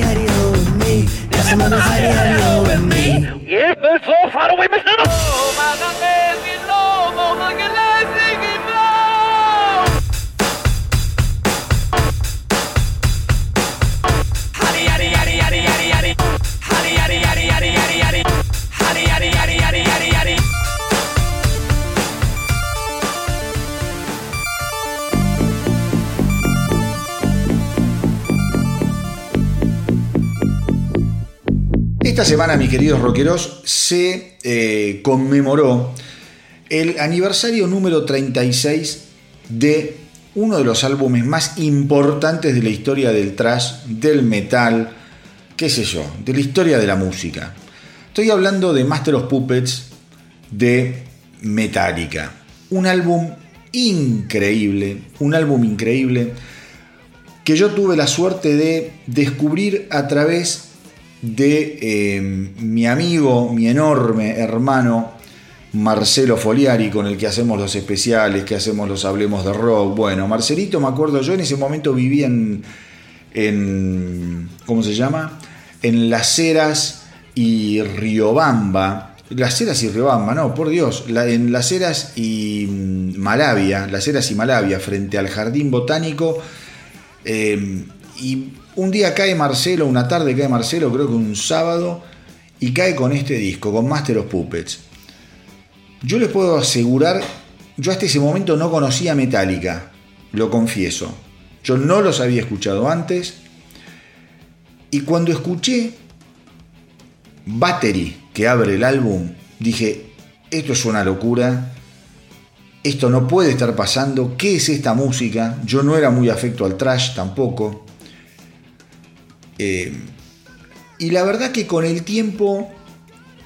hari hari ho with me. There's some others hari ho with me. Yeah, there's so far away, Mr. Oh, my God. Esta semana, mis queridos rockeros, se eh, conmemoró el aniversario número 36 de uno de los álbumes más importantes de la historia del trash, del metal, qué sé yo, de la historia de la música. Estoy hablando de Master of Puppets de Metallica. Un álbum increíble, un álbum increíble que yo tuve la suerte de descubrir a través de eh, mi amigo, mi enorme hermano Marcelo Foliari, con el que hacemos los especiales, que hacemos los Hablemos de Rock. Bueno, Marcelito, me acuerdo, yo en ese momento vivía en, en ¿cómo se llama? En Las Heras y Riobamba. Las Heras y Riobamba, no, por Dios, en Las Heras y mm, Malavia, Las Heras y Malavia, frente al Jardín Botánico. Eh, y un día cae Marcelo, una tarde cae Marcelo, creo que un sábado, y cae con este disco, con Master of Puppets. Yo les puedo asegurar, yo hasta ese momento no conocía Metallica, lo confieso. Yo no los había escuchado antes. Y cuando escuché Battery, que abre el álbum, dije, esto es una locura, esto no puede estar pasando, ¿qué es esta música? Yo no era muy afecto al trash tampoco. Eh, y la verdad que con el tiempo,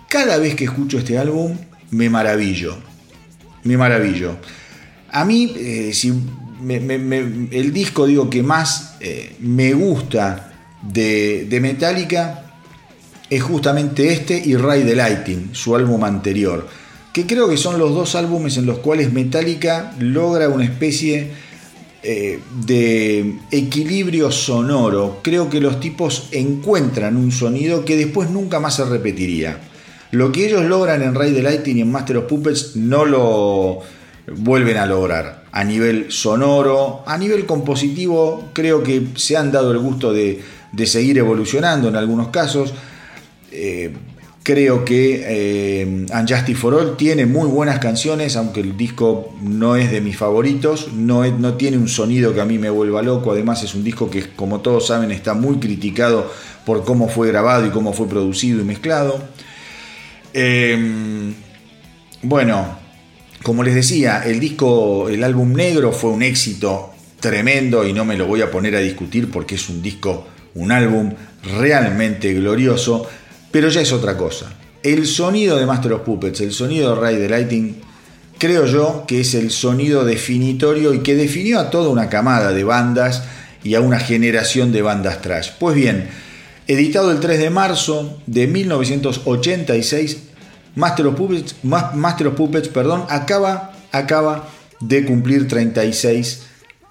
cada vez que escucho este álbum, me maravillo. Me maravillo. A mí, eh, si el disco digo que más eh, me gusta de, de, Metallica es justamente este y Ray the Lighting, su álbum anterior, que creo que son los dos álbumes en los cuales Metallica logra una especie eh, de equilibrio sonoro. Creo que los tipos encuentran un sonido que después nunca más se repetiría. Lo que ellos logran en Ray the Lighting y en Master of Puppets no lo vuelven a lograr. A nivel sonoro, a nivel compositivo, creo que se han dado el gusto de, seguir evolucionando en algunos casos. Eh, creo que eh, for All tiene muy buenas canciones, aunque el disco no es de mis favoritos, no, no, tiene un sonido que a mí me vuelva loco, además es un disco que, como todos saben, está muy criticado por cómo fue grabado y cómo fue producido y mezclado. Em, bueno, como les decía, el disco, el álbum negro fue un éxito tremendo y no me lo voy a poner a discutir porque es un disco, un álbum realmente glorioso, pero ya es otra cosa. El sonido de Master of Puppets, el sonido de Ray the Lighting, creo yo que es el sonido definitorio y que definió a toda una camada de bandas y a una generación de bandas trash. Pues bien, editado el 3 de marzo de 1986, Master of Puppets, Master of Puppets perdón, acaba, acaba de cumplir 36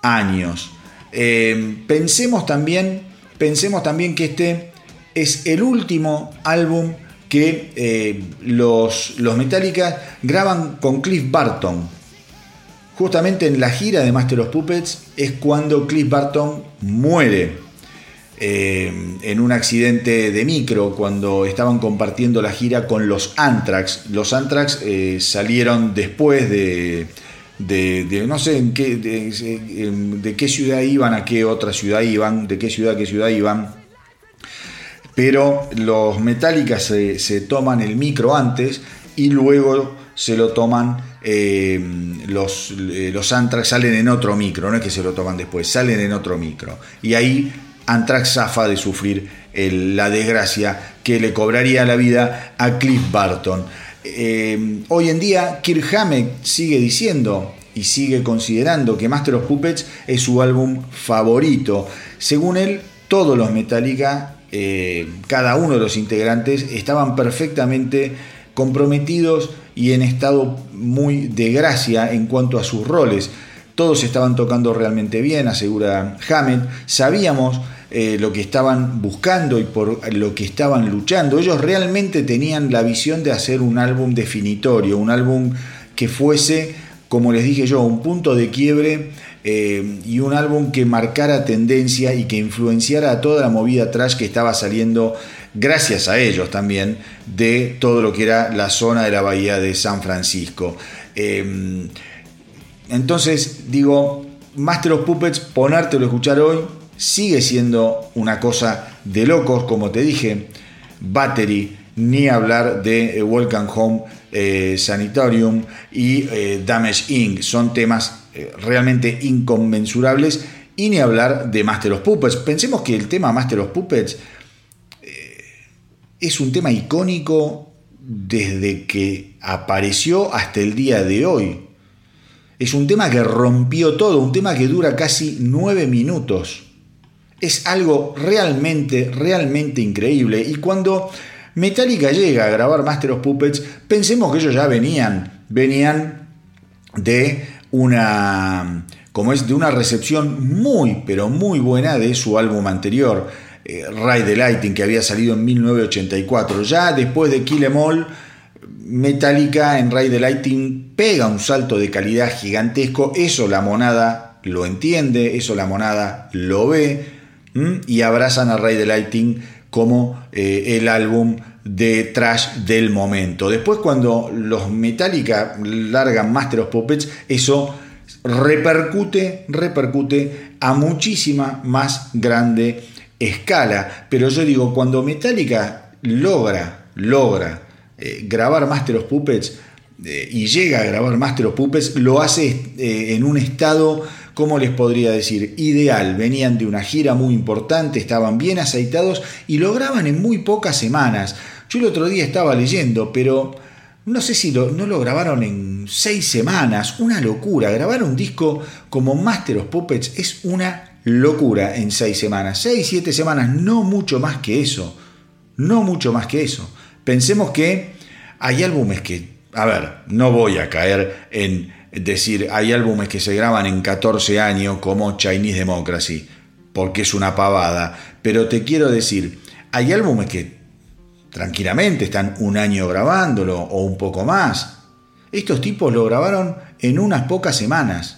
años. Eh, pensemos, también, pensemos también que este es el último álbum que eh, los, los Metallica graban con Cliff Barton. Justamente en la gira de Master of Puppets es cuando Cliff Barton muere. Eh, en un accidente de micro cuando estaban compartiendo la gira con los Anthrax. Los Anthrax eh, salieron después de, no sé en qué, de, qué ciudad iban, a qué otra ciudad iban, de qué ciudad a qué ciudad iban. Pero los Metallica se, toman el micro antes y luego se lo toman eh, los, los Anthrax salen en otro micro, no es que se lo toman después, salen en otro micro. Y ahí Anthrax zafa de sufrir la desgracia que le cobraría la vida a Cliff Barton. Eh, hoy en día, Kirk Hammett sigue diciendo y sigue considerando que Master of Puppets es su álbum favorito. Según él, todos los Metallica, eh, cada uno de los integrantes, estaban perfectamente comprometidos y en estado muy de gracia en cuanto a sus roles. Todos estaban tocando realmente bien, asegura Hammett. Sabíamos eh, lo que estaban buscando y por lo que estaban luchando. Ellos realmente tenían la visión de hacer un álbum definitorio, un álbum que fuese, como les dije yo, un punto de quiebre eh, y un álbum que marcara tendencia y que influenciara a toda la movida trash que estaba saliendo, gracias a ellos también, de todo lo que era la zona de la bahía de San Francisco. Eh, entonces, digo, Master of Puppets, ponértelo a escuchar hoy, sigue siendo una cosa de locos, como te dije, Battery, ni hablar de eh, Welcome Home eh, Sanatorium y Damage Inc. Son temas realmente inconmensurables y ni hablar de Master of Puppets. Pensemos que el tema Master of Puppets es un tema icónico desde que apareció hasta el día de hoy. Es un tema que rompió todo, un tema que dura casi nueve minutos es algo realmente, realmente increíble. Y cuando Metallica llega a grabar Master of Puppets, pensemos que ellos ya venían, venían de una, como es, de una recepción muy, pero muy buena de su álbum anterior, eh, Ride the Lighting, que había salido en 1984. Ya después de Kill Em All, Metallica en Ray the Lighting pega un salto de calidad gigantesco, eso la monada lo entiende, eso la monada lo ve y abrazan a Ray the Lighting como eh, el álbum de trash del momento. Después cuando los Metallica largan Master of Puppets, eso repercute, repercute a muchísima más grande escala. Pero yo digo, cuando Metallica logra, logra eh, grabar Master of Puppets eh, y llega a grabar Master of Puppets, lo hace eh, en un estado, ¿cómo les podría decir? Ideal. Venían de una gira muy importante, estaban bien aceitados y lo graban en muy pocas semanas. Yo el otro día estaba leyendo, pero no sé si lo, no lo grabaron en seis semanas, una locura. Grabar un disco como Master of Puppets es una locura en seis semanas. Seis, siete semanas, no mucho más que eso. No mucho más que eso. Pensemos que hay álbumes que, a ver, no voy a caer en decir, hay álbumes que se graban en 14 años como Chinese Democracy, porque es una pavada, pero te quiero decir, hay álbumes que tranquilamente están un año grabándolo o un poco más. Estos tipos lo grabaron en unas pocas semanas.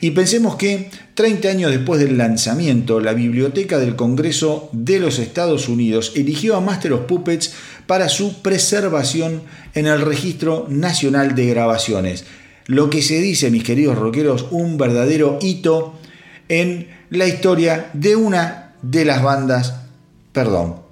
Y pensemos que 30 años después del lanzamiento, la Biblioteca del Congreso de los Estados Unidos eligió a Master of Puppets para su preservación en el Registro Nacional de Grabaciones. Lo que se dice, mis queridos rockeros, un verdadero hito en la historia de una de las bandas, perdón,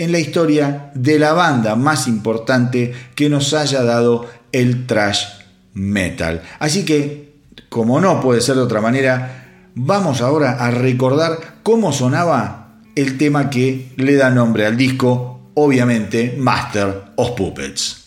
en la historia de la banda más importante que nos haya dado el trash metal. Así que como no puede ser de otra manera, vamos ahora a recordar cómo sonaba el tema que le da nombre al disco, obviamente Master of Puppets.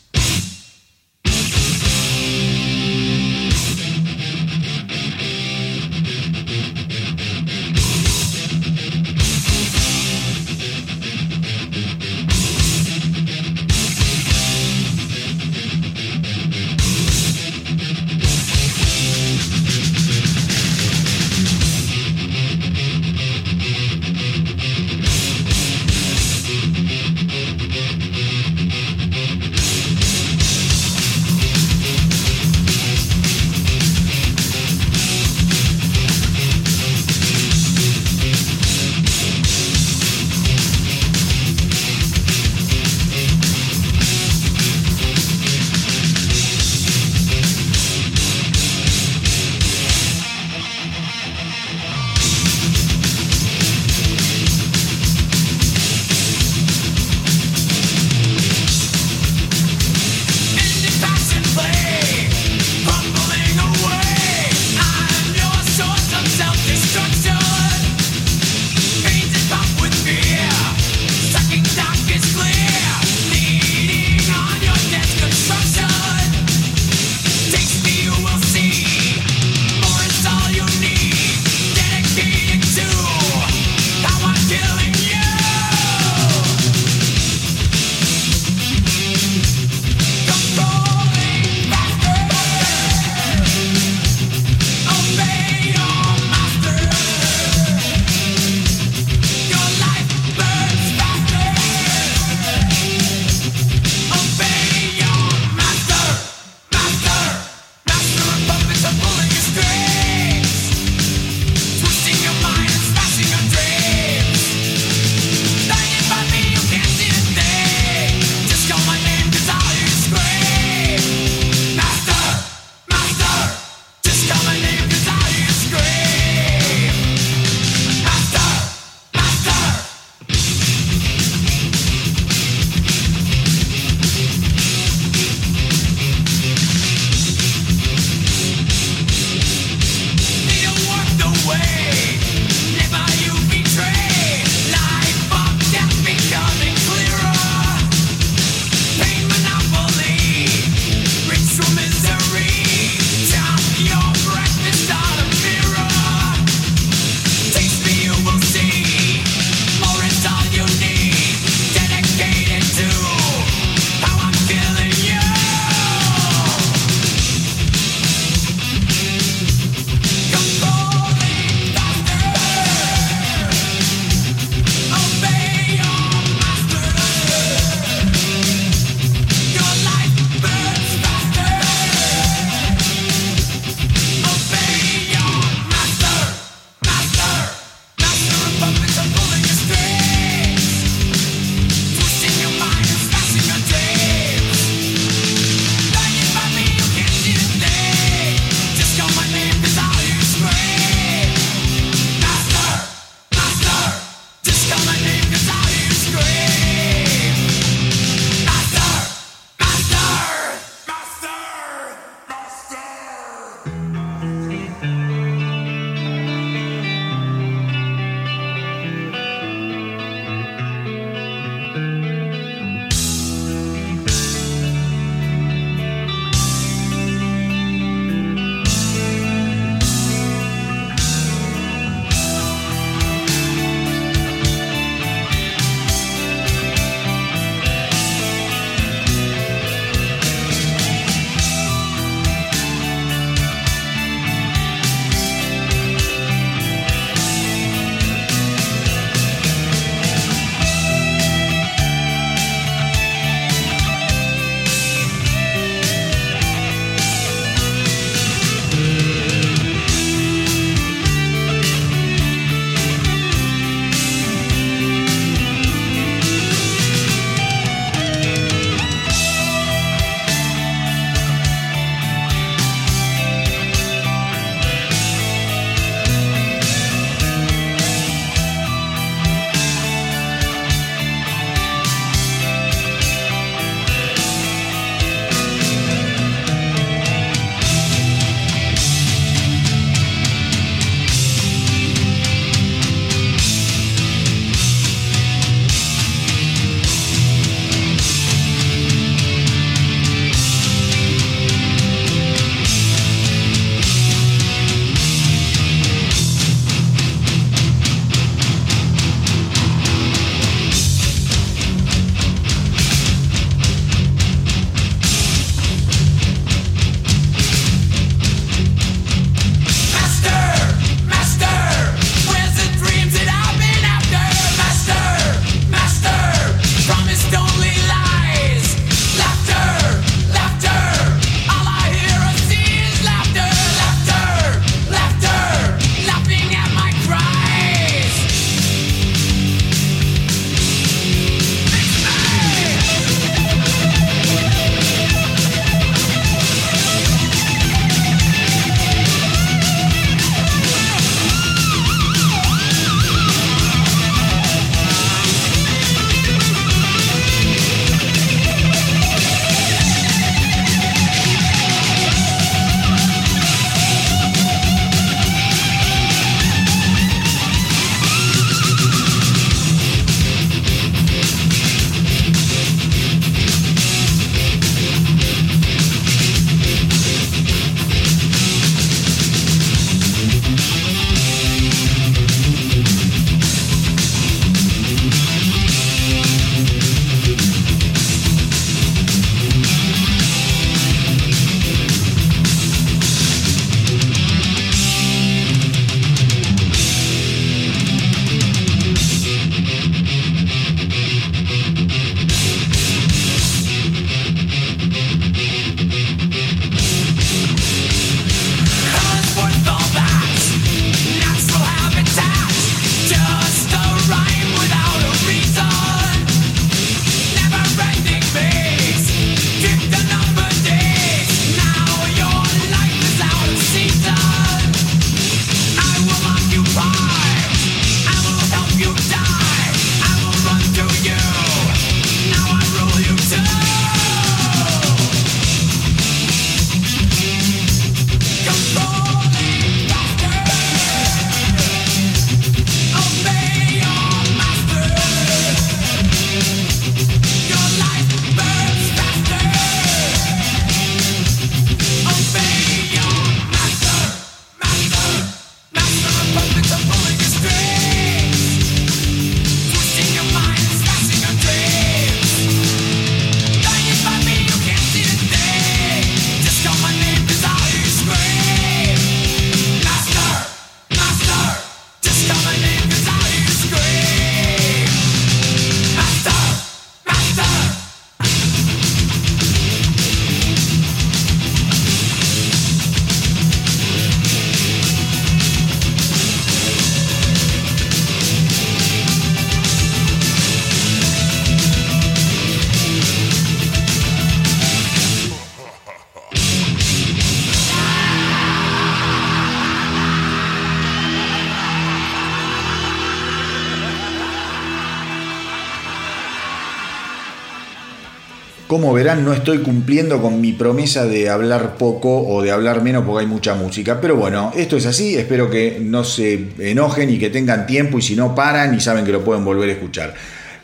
Como verán, no estoy cumpliendo con mi promesa de hablar poco o de hablar menos porque hay mucha música. Pero bueno, esto es así. Espero que no se enojen y que tengan tiempo y si no paran y saben que lo pueden volver a escuchar.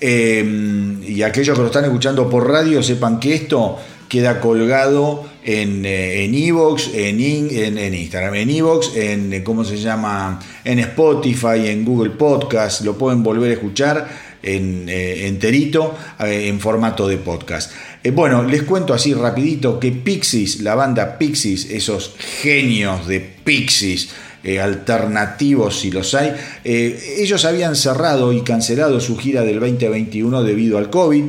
Eh, y aquellos que lo están escuchando por radio sepan que esto queda colgado en Evox, en, en, en, Instagram, en Evox, en, eh, ¿cómo se llama? En Spotify, en Google Podcast, lo pueden volver a escuchar en, eh, enterito en formato de podcast. bueno, les cuento así rapidito que Pixies, la banda Pixies, esos genios de Pixies, alternativos si los hay. ellos habían cerrado y cancelado su gira del 2021 debido al COVID,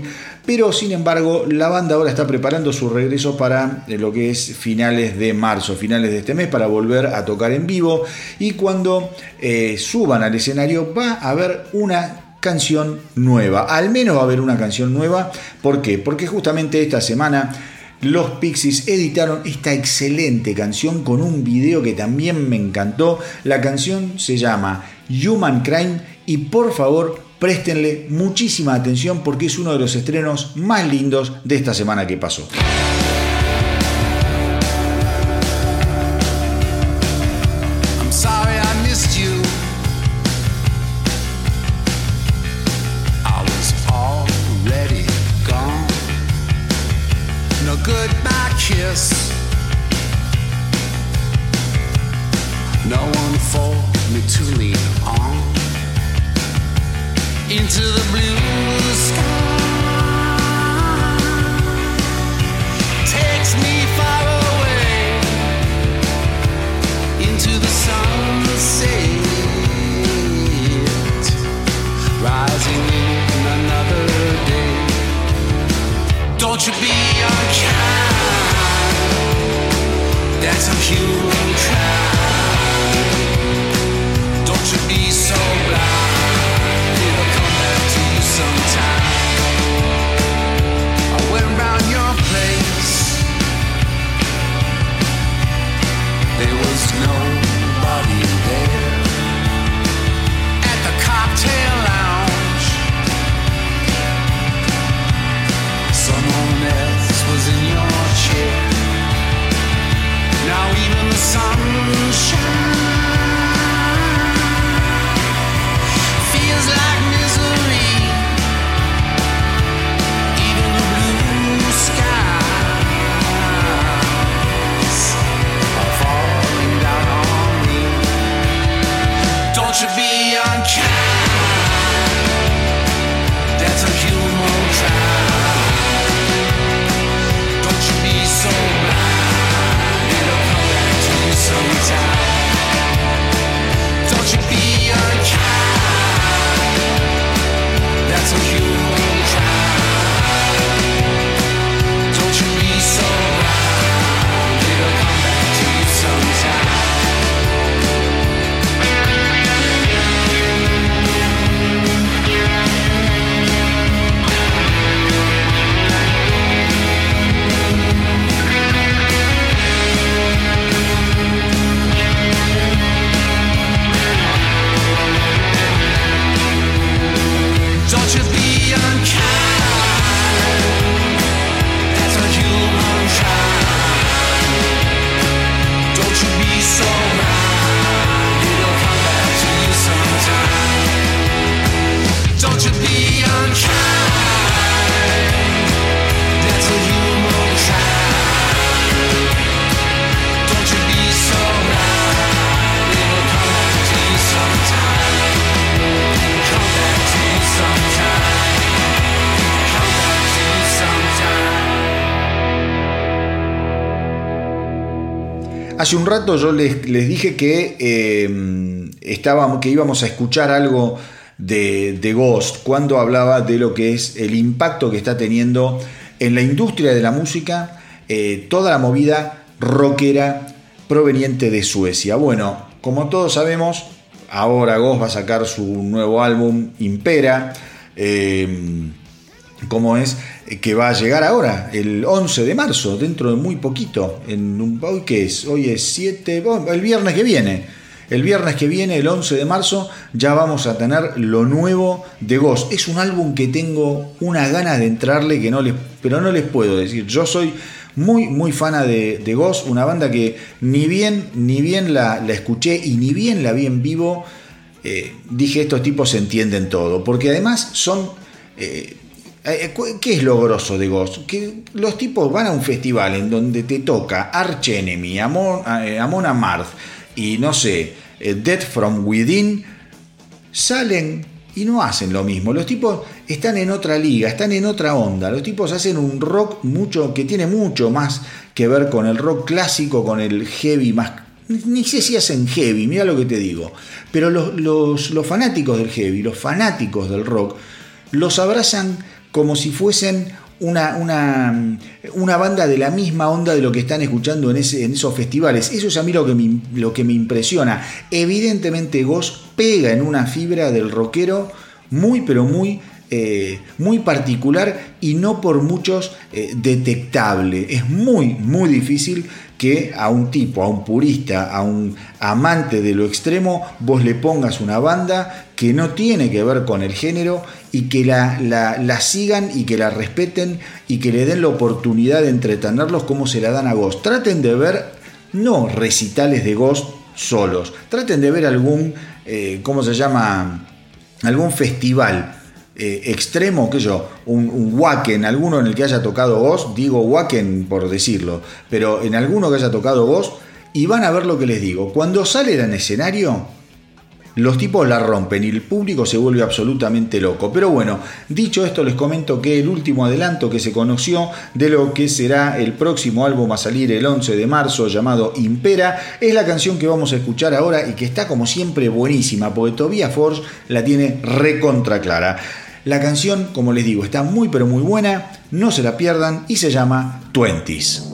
pero sin embargo la banda ahora está preparando su regreso para lo que es finales de marzo, finales de este mes, para volver a tocar en vivo y cuando suban al escenario va a haber una canción nueva, al menos va a haber una canción nueva, ¿por qué? Porque justamente esta semana los Pixies editaron esta excelente canción con un video que también me encantó. La canción se llama Human Crime y por favor préstenle muchísima atención porque es uno de los estrenos más lindos de esta semana que pasó. kiss. No one for me to lean on uh-huh. into the blue sky. Takes me far away into the sunset, rising in another day. Don't you be unkind. That's a human human. Hace un rato yo les, dije que, eh, que íbamos a escuchar algo de, Ghost cuando hablaba de lo que es el impacto que está teniendo en la industria de la música eh, toda la movida rockera proveniente de Suecia. Bueno, como todos sabemos, ahora Ghost va a sacar su nuevo álbum Impera. Eh, como es que va a llegar ahora, el 11 de marzo, dentro de muy poquito. En un, ¿Hoy qué es? Hoy es 7, el viernes que viene. El viernes que viene, el 11 de marzo, ya vamos a tener lo nuevo de Ghost. Es un álbum que tengo una gana de entrarle que no les, pero no les puedo decir. Yo soy muy, muy fana de, de Ghost, una banda que ni bien, ni bien la, la escuché y ni bien la vi en vivo. Eh, dije, estos tipos entienden todo, porque además son... Eh, ¿Qué es lo grosso de Ghost? Que los tipos van a un festival en donde te toca Arch Enemy, Amon, Amon Amarth y no sé, Death from Within, salen y no hacen lo mismo. Los tipos están en otra liga, están en otra onda. Los tipos hacen un rock mucho que tiene mucho más que ver con el rock clásico, con el heavy más ni sé si hacen heavy, mira lo que te digo. Pero los, los, fanáticos del heavy, los fanáticos del rock, los abrazan como si fuesen una, una, una, banda de la misma onda de lo que están escuchando en, ese, en esos festivales. Eso es a mí lo que, me, lo que me impresiona. Evidentemente Ghost pega en una fibra del rockero muy pero muy eh, muy particular y no por muchos eh, detectable. Es muy, muy difícil que a un tipo, a un purista, a un amante de lo extremo, vos le pongas una banda que no tiene que ver con el género y que la, la, sigan y que la respeten y que le den la oportunidad de entretenerlos como se la dan a Ghost. Traten de ver no recitales de Ghost solos, traten de ver algún, eh, ¿cómo se llama? Algún festival eh, extremo, que yo, un, un, Wacken, alguno en el que haya tocado vos, digo Wacken por decirlo, pero en alguno que haya tocado vos, y van a ver lo que les digo. Cuando salen en escenario, los tipos la rompen y el público se vuelve absolutamente loco. Pero bueno, dicho esto, les comento que el último adelanto que se conoció de lo que será el próximo álbum a salir el 11 de marzo, llamado Impera, es la canción que vamos a escuchar ahora y que está como siempre buenísima, porque Tobias Force la tiene recontra clara. La canción, como les digo, está muy pero muy buena, no se la pierdan y se llama Twenties.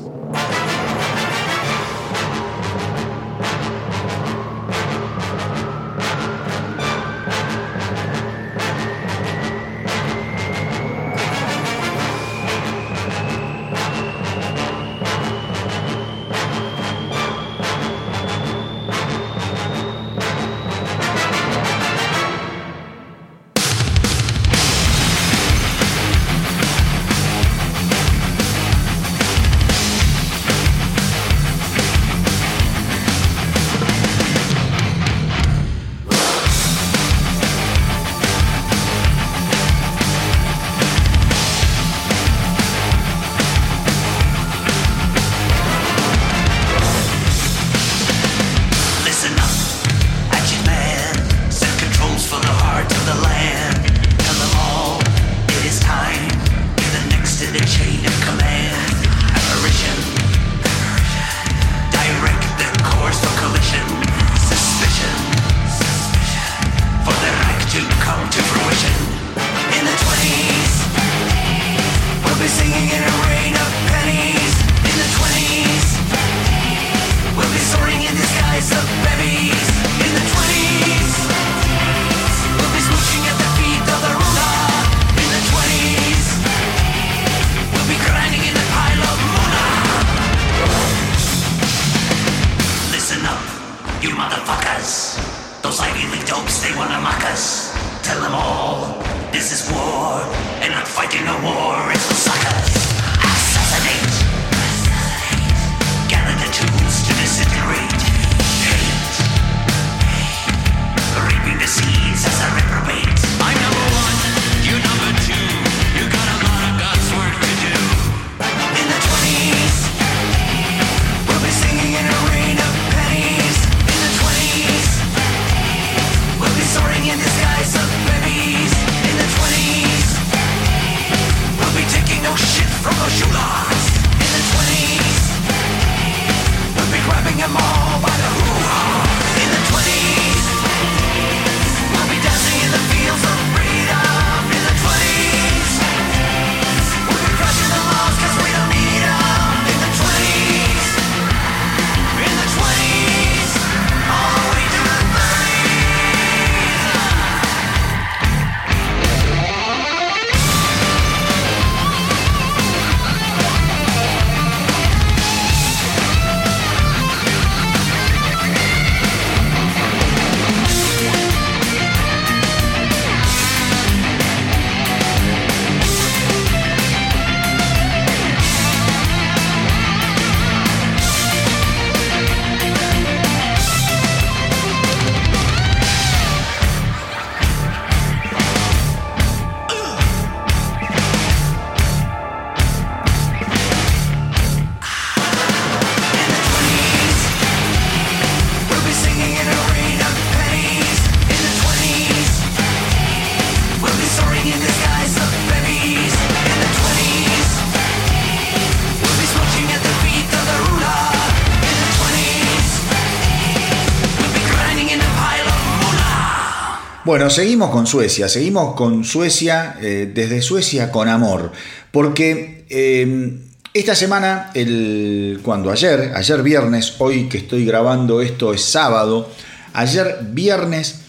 Seguimos con Suecia, seguimos con Suecia, eh, desde Suecia con amor, porque eh, esta semana, el, cuando ayer, ayer viernes, hoy que estoy grabando esto es sábado, ayer viernes,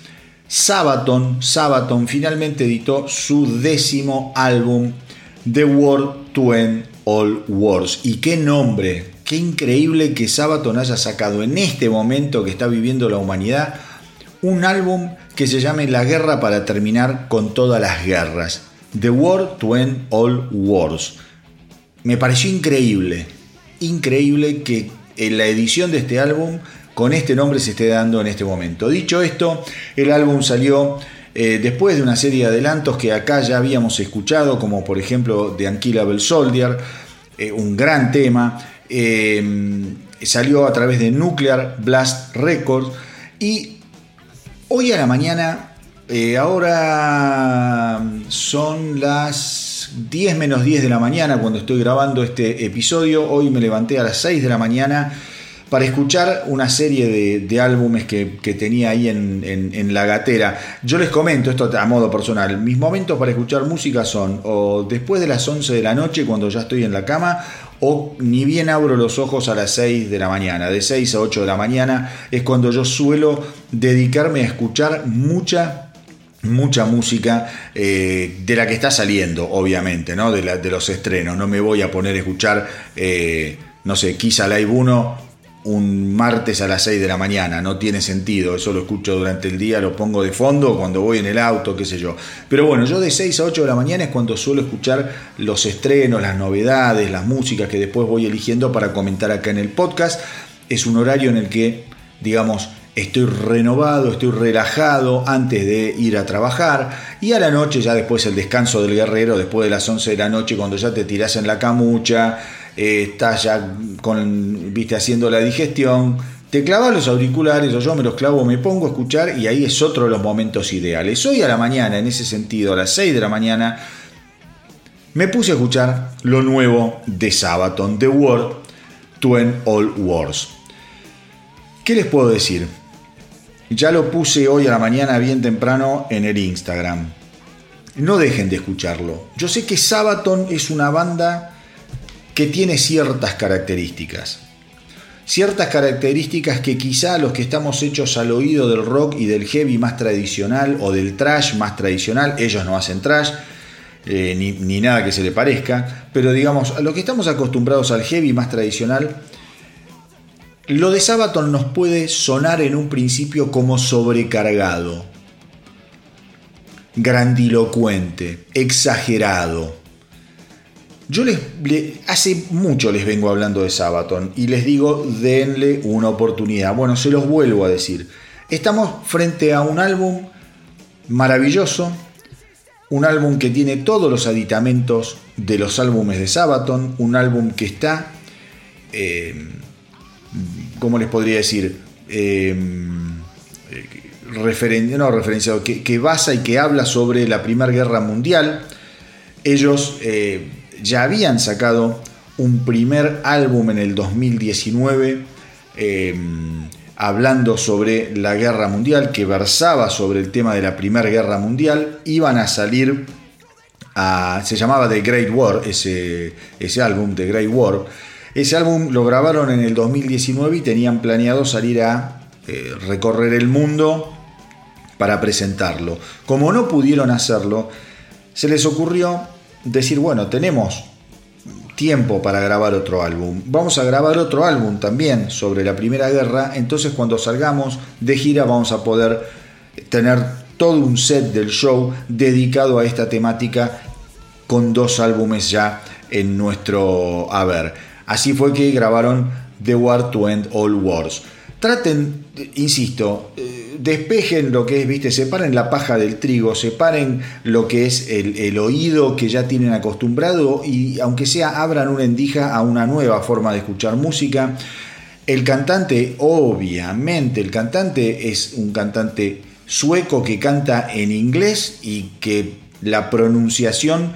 Sabaton, Sabaton finalmente editó su décimo álbum, The World to End All Wars. Y qué nombre, qué increíble que Sabaton haya sacado en este momento que está viviendo la humanidad un álbum que se llame La guerra para terminar con todas las guerras. The War to End All Wars. Me pareció increíble, increíble que en la edición de este álbum con este nombre se esté dando en este momento. Dicho esto, el álbum salió eh, después de una serie de adelantos que acá ya habíamos escuchado, como por ejemplo The Unkillable Soldier, eh, un gran tema. Eh, salió a través de Nuclear Blast Records y Hoy a la mañana, eh, ahora son las 10 menos 10 de la mañana cuando estoy grabando este episodio. Hoy me levanté a las 6 de la mañana para escuchar una serie de, álbumes que, tenía ahí en, la gatera. Yo les comento esto a modo personal. Mis momentos para escuchar música son o después de las 11 de la noche cuando ya estoy en la cama o ni bien abro los ojos a las 6 de la mañana. De 6 a 8 de la mañana es cuando yo suelo dedicarme a escuchar mucha mucha música eh, de la que está saliendo, obviamente, ¿no? de, de, los estrenos. No me voy a poner a escuchar, eh, no sé, Kiss Live 1 un martes a las 6 de la mañana, no tiene sentido, eso lo escucho durante el día, lo pongo de fondo cuando voy en el auto, qué sé yo. Pero bueno, yo de 6 a 8 de la mañana es cuando suelo escuchar los estrenos, las novedades, las músicas que después voy eligiendo para comentar acá en el podcast. Es un horario en el que, digamos, estoy renovado, estoy relajado antes de ir a trabajar y a la noche ya después el descanso del guerrero, después de las 11 de la noche cuando ya te tiras en la camucha, eh, estás ya con, viste, haciendo la digestión, te clavas los auriculares o yo me los clavo, me pongo a escuchar y ahí es otro de los momentos ideales. Hoy a la mañana, en ese sentido, a las 6 de la mañana, me puse a escuchar lo nuevo de Sabaton, The World End All Wars. ¿Qué les puedo decir? Ya lo puse hoy a la mañana bien temprano en el Instagram. No dejen de escucharlo. Yo sé que Sabaton es una banda que tiene ciertas características. Ciertas características que quizá los que estamos hechos al oído del rock y del heavy más tradicional o del trash más tradicional, ellos no hacen trash, eh, ni, nada que se le parezca, pero digamos, a los que estamos acostumbrados al heavy más tradicional, lo de Sabaton nos puede sonar en un principio como sobrecargado, grandilocuente, exagerado. Yo les, hace mucho les vengo hablando de Sabaton y les digo, denle una oportunidad. Bueno, se los vuelvo a decir. Estamos frente a un álbum maravilloso, un álbum que tiene todos los aditamentos de los álbumes de Sabaton, un álbum que está, eh, ¿cómo les podría decir? Eh, no, referenciado, que, basa y que habla sobre la Primera Guerra Mundial. Ellos eh, ya habían sacado un primer álbum en el 2019 em, hablando sobre la guerra mundial, que versaba sobre el tema de la Primera Guerra Mundial. Iban a salir, a, se llamaba The Great War, ese, ese álbum, The Great War. Ese álbum lo grabaron en el 2019 y tenían planeado salir a eh, recorrer el mundo para presentarlo. Como no pudieron hacerlo, se les ocurrió decir, bueno, tenemos tiempo para grabar otro álbum. Vamos a grabar otro álbum también sobre la Primera Guerra, entonces cuando salgamos de gira vamos a poder tener todo un set del show dedicado a esta temática con dos álbumes ya en nuestro haber. Así fue que grabaron The War to End All Wars. Traten, insisto, despejen lo que es, viste, separen la paja del trigo, separen lo que es el, oído que ya tienen acostumbrado y aunque sea abran una endija a una nueva forma de escuchar música. El cantante, obviamente, el cantante es un cantante sueco que canta en inglés y que la pronunciación,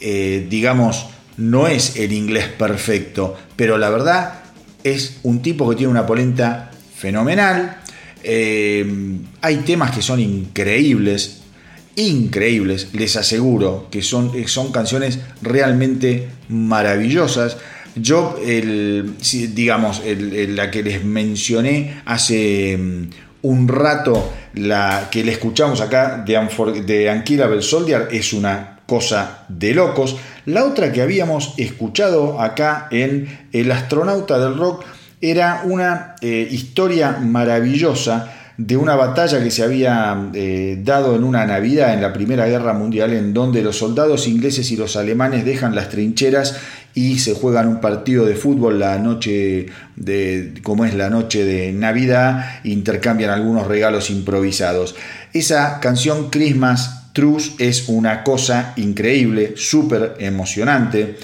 eh, digamos, no es el inglés perfecto, pero la verdad es un tipo que tiene una polenta fenomenal, Eh, hay temas que son increíbles, increíbles, les aseguro que son, son canciones realmente maravillosas. Yo, el, digamos, la que les mencioné hace mm, un rato, la que le escuchamos acá de, de Unkillable Soldier, es una cosa de locos. La otra que habíamos escuchado acá en El astronauta del rock era una eh, historia maravillosa de una batalla que se había eh, dado en una Navidad en la Primera Guerra Mundial, en donde los soldados ingleses y los alemanes dejan las trincheras y se juegan un partido de fútbol la noche de, como es la noche de Navidad, intercambian algunos regalos improvisados. Esa canción Christmas Truce es una cosa increíble, súper emocionante.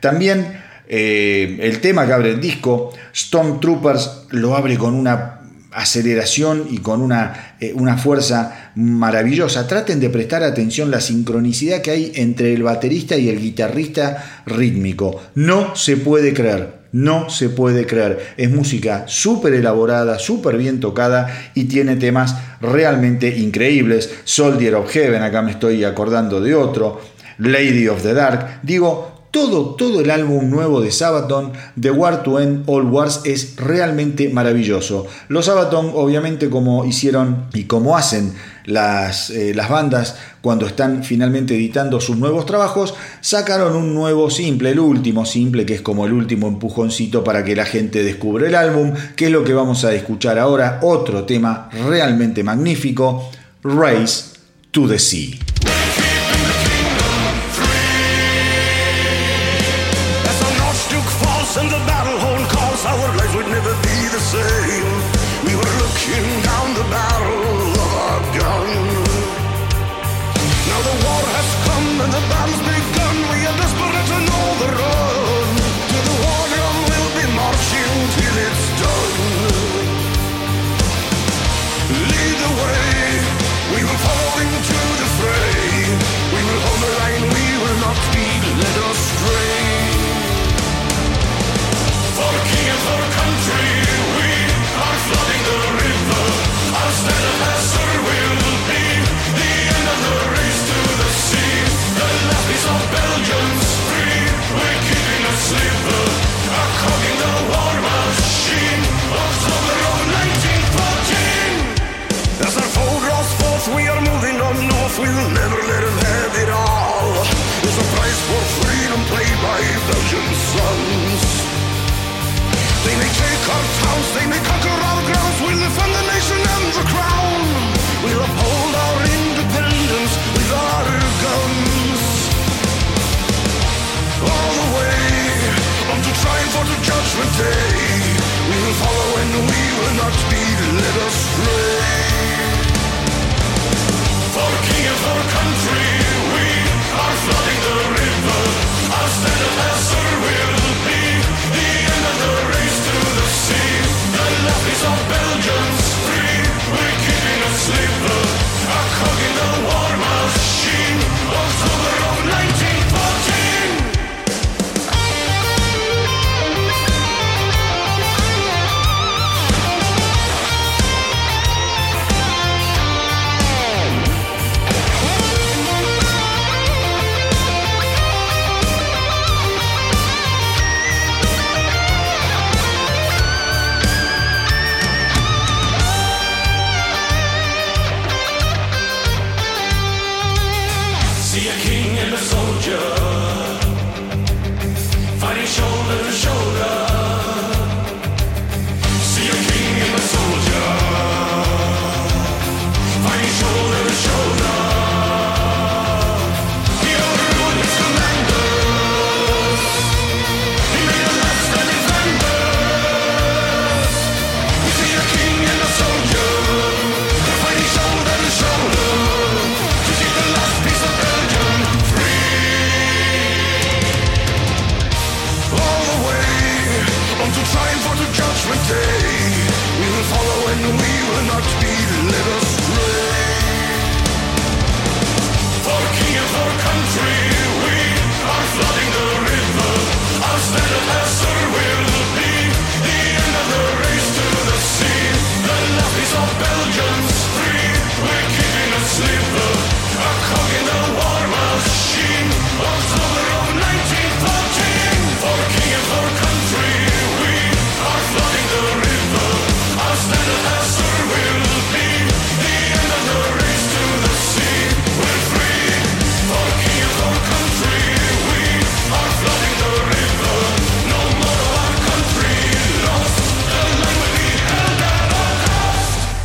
También eh, el tema que abre el disco, Stormtroopers, lo abre con una aceleración y con una, eh, una, fuerza maravillosa. Traten de prestar atención la sincronicidad que hay entre el baterista y el guitarrista rítmico. No se puede creer. No se puede creer. Es música súper elaborada, súper bien tocada y tiene temas realmente increíbles. Soldier of Heaven, acá me estoy acordando de otro. Lady of the Dark. Digo, todo, todo el álbum nuevo de Sabaton, The War to End All Wars, es realmente maravilloso. Los Sabaton, obviamente, como hicieron y como hacen las, eh, las bandas cuando están finalmente editando sus nuevos trabajos, sacaron un nuevo simple, el último simple, que es como el último empujoncito para que la gente descubra el álbum, que es lo que vamos a escuchar ahora, otro tema realmente magnífico, Race to the Sea. God's house, they may conquer all grounds. We defend the nation and the crown. We uphold our independence with our guns. All the way up to triumph or judgment day. We will follow and we will not be led astray. For the king and for the country.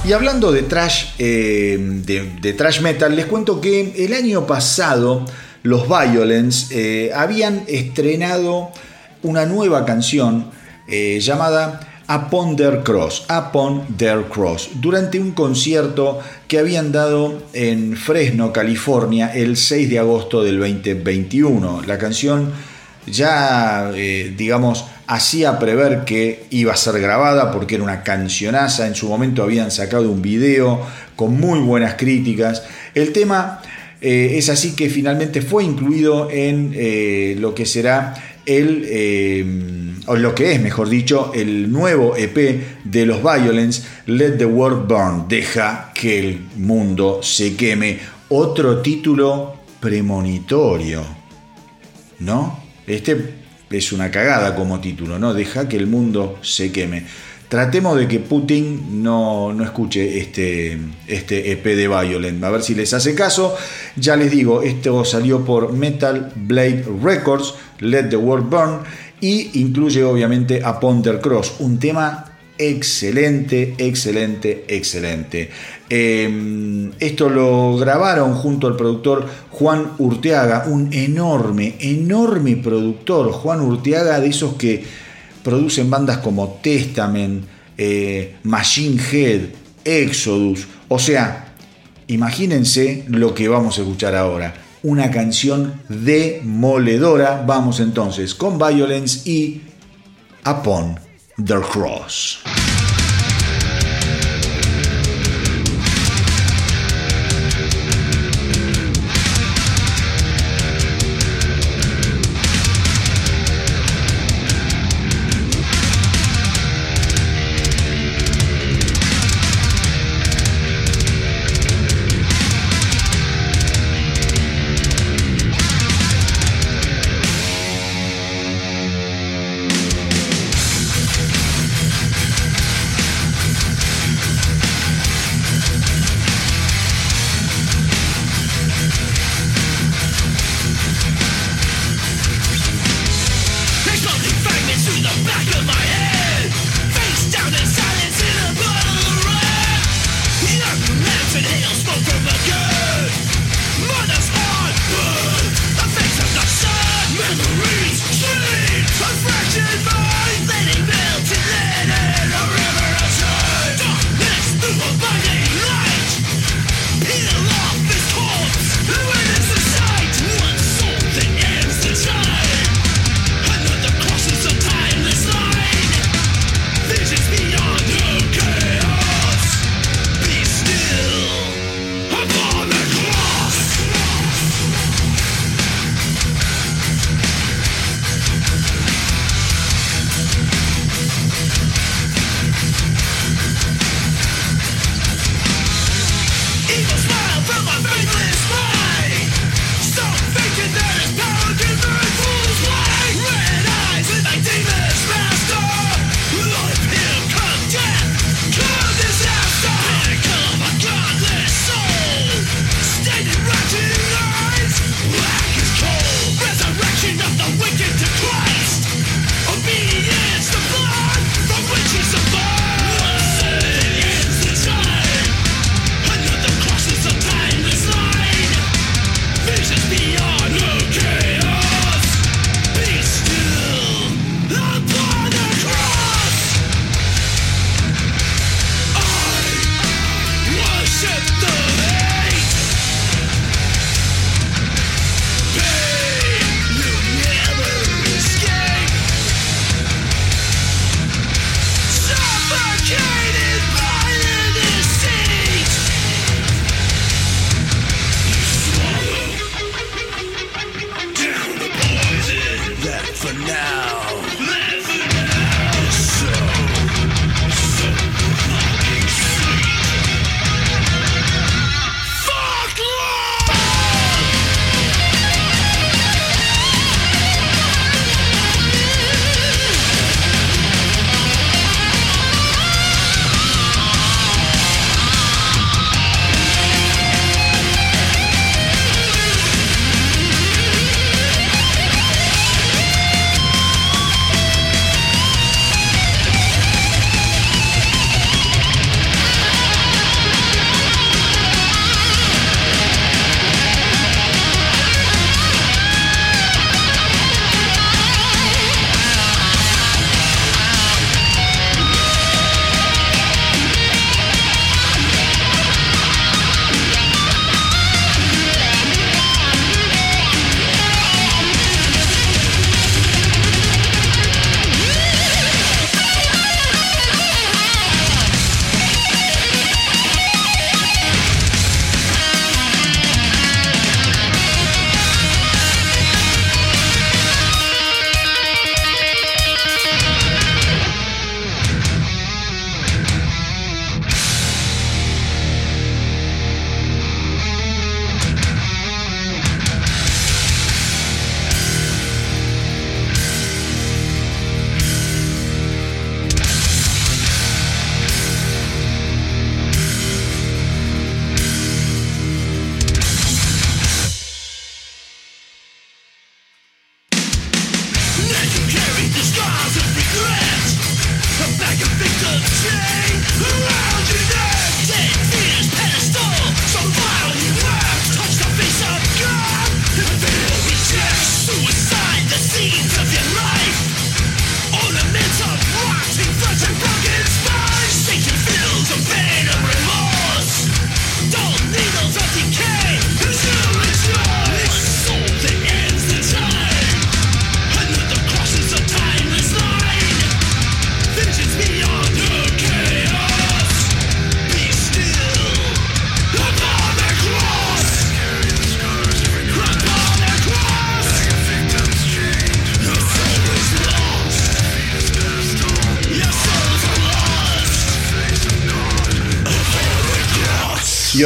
Y hablando de trash, eh, de, trash metal, les cuento que el año pasado los Violence eh, habían estrenado una nueva canción eh, llamada Upon Their Cross, Upon Their Cross, durante un concierto que habían dado en Fresno, California, el 6 de agosto del 2021. La canción ya, digamos, hacía prever que iba a ser grabada porque era una cancionaza. En su momento habían sacado un video con muy buenas críticas. El tema eh, es así que finalmente fue incluido en eh, lo que será el, eh, o lo que es, mejor dicho, el nuevo EP de los Violence, Let the World Burn, deja que el mundo se queme. Otro título premonitorio, ¿no? Este es una cagada como título, ¿no? Deja que el mundo se queme. Tratemos de que Putin no, no, escuche este, este EP de Violent. A ver si les hace caso. Ya les digo, esto salió por Metal Blade Records, Let the World Burn, y incluye obviamente a Ponder Cross, un tema excelente, excelente, excelente. Em, esto lo grabaron junto al productor Juan Urteaga, un enorme, enorme productor. Juan Urteaga, de esos que producen bandas como Testament, eh, Machine Head, Exodus. O sea, imagínense lo que vamos a escuchar ahora. Una canción demoledora. Vamos entonces con Violence y Upon the Cross.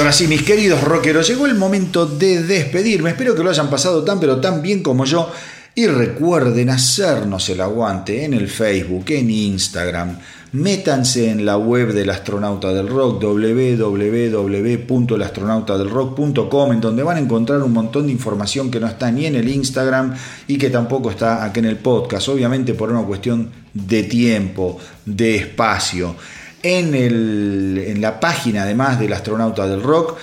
Ahora sí, mis queridos rockeros, llegó el momento de despedirme. Espero que lo hayan pasado tan pero tan bien como yo. Y recuerden hacernos el aguante en el Facebook, en Instagram. Métanse en la web del astronauta del rock, www.elastronautadelrock.com, en donde van a encontrar un montón de información que no está ni en el Instagram y que tampoco está aquí en el podcast, obviamente por una cuestión de tiempo, de espacio. En, el, en la página además del astronauta del rock,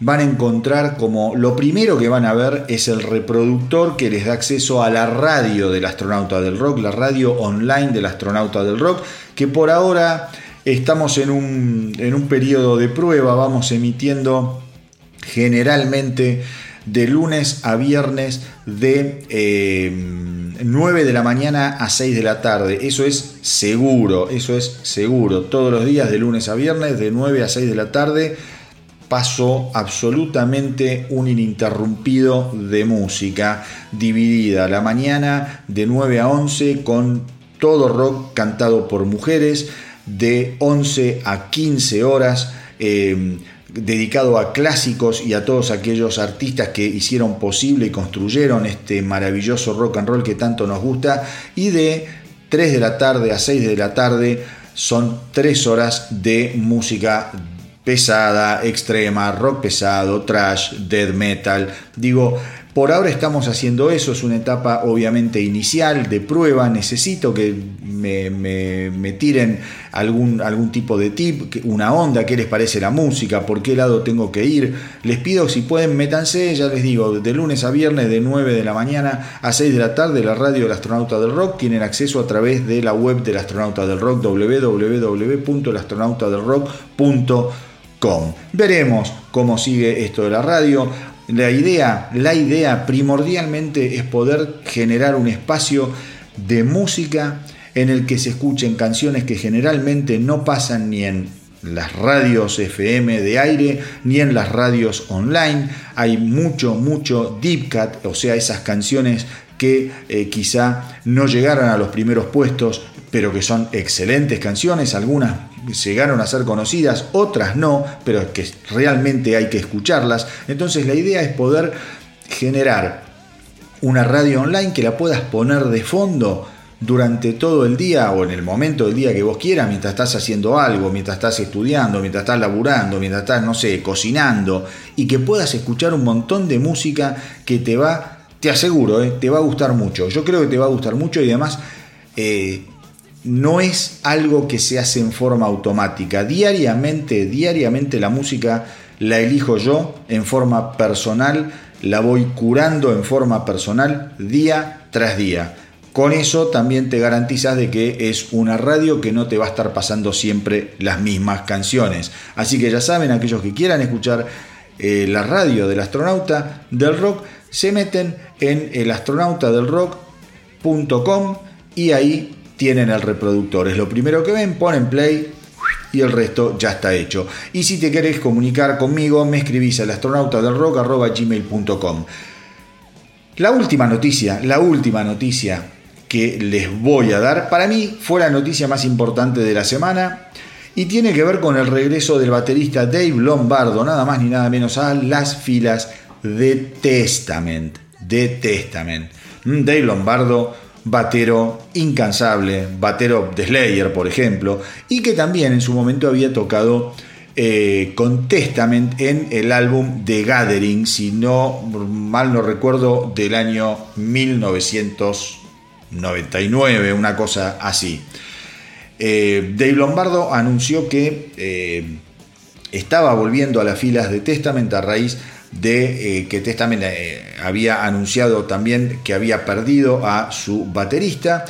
van a encontrar como lo primero que van a ver es el reproductor que les da acceso a la radio del astronauta del rock, la radio online del astronauta del rock, que por ahora estamos en un, en un periodo de prueba, vamos emitiendo generalmente de lunes a viernes de 9 eh, de la mañana a 6 de la tarde. Eso es seguro, eso es seguro. Todos los días de lunes a viernes de 9 a 6 de la tarde pasó absolutamente un ininterrumpido de música, dividida la mañana de 9 a 11 con todo rock cantado por mujeres, de 11 a 15 horas. Eh, dedicado a clásicos y a todos aquellos artistas que hicieron posible y construyeron este maravilloso rock and roll que tanto nos gusta. Y de 3 de la tarde a 6 de la tarde son 3 horas de música pesada, extrema, rock pesado, trash, death metal. Digo, por ahora estamos haciendo eso, es una etapa obviamente inicial de prueba, necesito que me, tiren algún, algún tipo de tip, una onda, qué les parece la música, por qué lado tengo que ir. Les pido si pueden, métanse, ya les digo, de lunes a viernes de 9 de la mañana a 6 de la tarde, la radio del astronauta del rock, tienen acceso a través de la web del astronauta del rock, www.elastronautadelrock.com Veremos cómo sigue esto de la radio. La idea, la idea primordialmente es poder generar un espacio de música en el que se escuchen canciones que generalmente no pasan ni en las radios FM de aire ni en las radios online. Hay mucho, mucho deep cut, o sea, esas canciones que eh, quizá no llegaron a los primeros puestos, pero que son excelentes canciones, algunas llegaron a ser conocidas, otras no, pero que realmente hay que escucharlas. Entonces la idea es poder generar una radio online que la puedas poner de fondo durante todo el día o en el momento del día que vos quieras, mientras estás haciendo algo, mientras estás estudiando, mientras estás laburando, mientras estás, no sé, cocinando, y que puedas escuchar un montón de música que te va, te aseguro, eh, te va a gustar mucho. Yo creo que te va a gustar mucho y además eh, no es algo que se hace en forma automática. Diariamente, diariamente la música la elijo yo en forma personal, la voy curando en forma personal día tras día. Con eso también te garantizas de que es una radio que no te va a estar pasando siempre las mismas canciones. Así que ya saben, aquellos que quieran escuchar eh, la radio del astronauta del rock, se meten en elastronautadelrock.com y ahí tienen el reproductor. Es lo primero que ven, ponen play y el resto ya está hecho. Y si te querés comunicar conmigo, me escribís al gmail.com La última noticia, la última noticia que les voy a dar, para mí fue la noticia más importante de la semana y tiene que ver con el regreso del baterista Dave Lombardo, nada más ni nada menos a las filas de Testament. De Testament. Mm, Dave Lombardo batero incansable, batero de Slayer, por ejemplo, y que también en su momento había tocado eh, con Testament en el álbum The Gathering, si no mal no recuerdo, del año 1999, una cosa así. Eh, Dave Lombardo anunció que eh, estaba volviendo a las filas de Testament a raíz eh, que Testament eh, había anunciado también que había perdido a su baterista.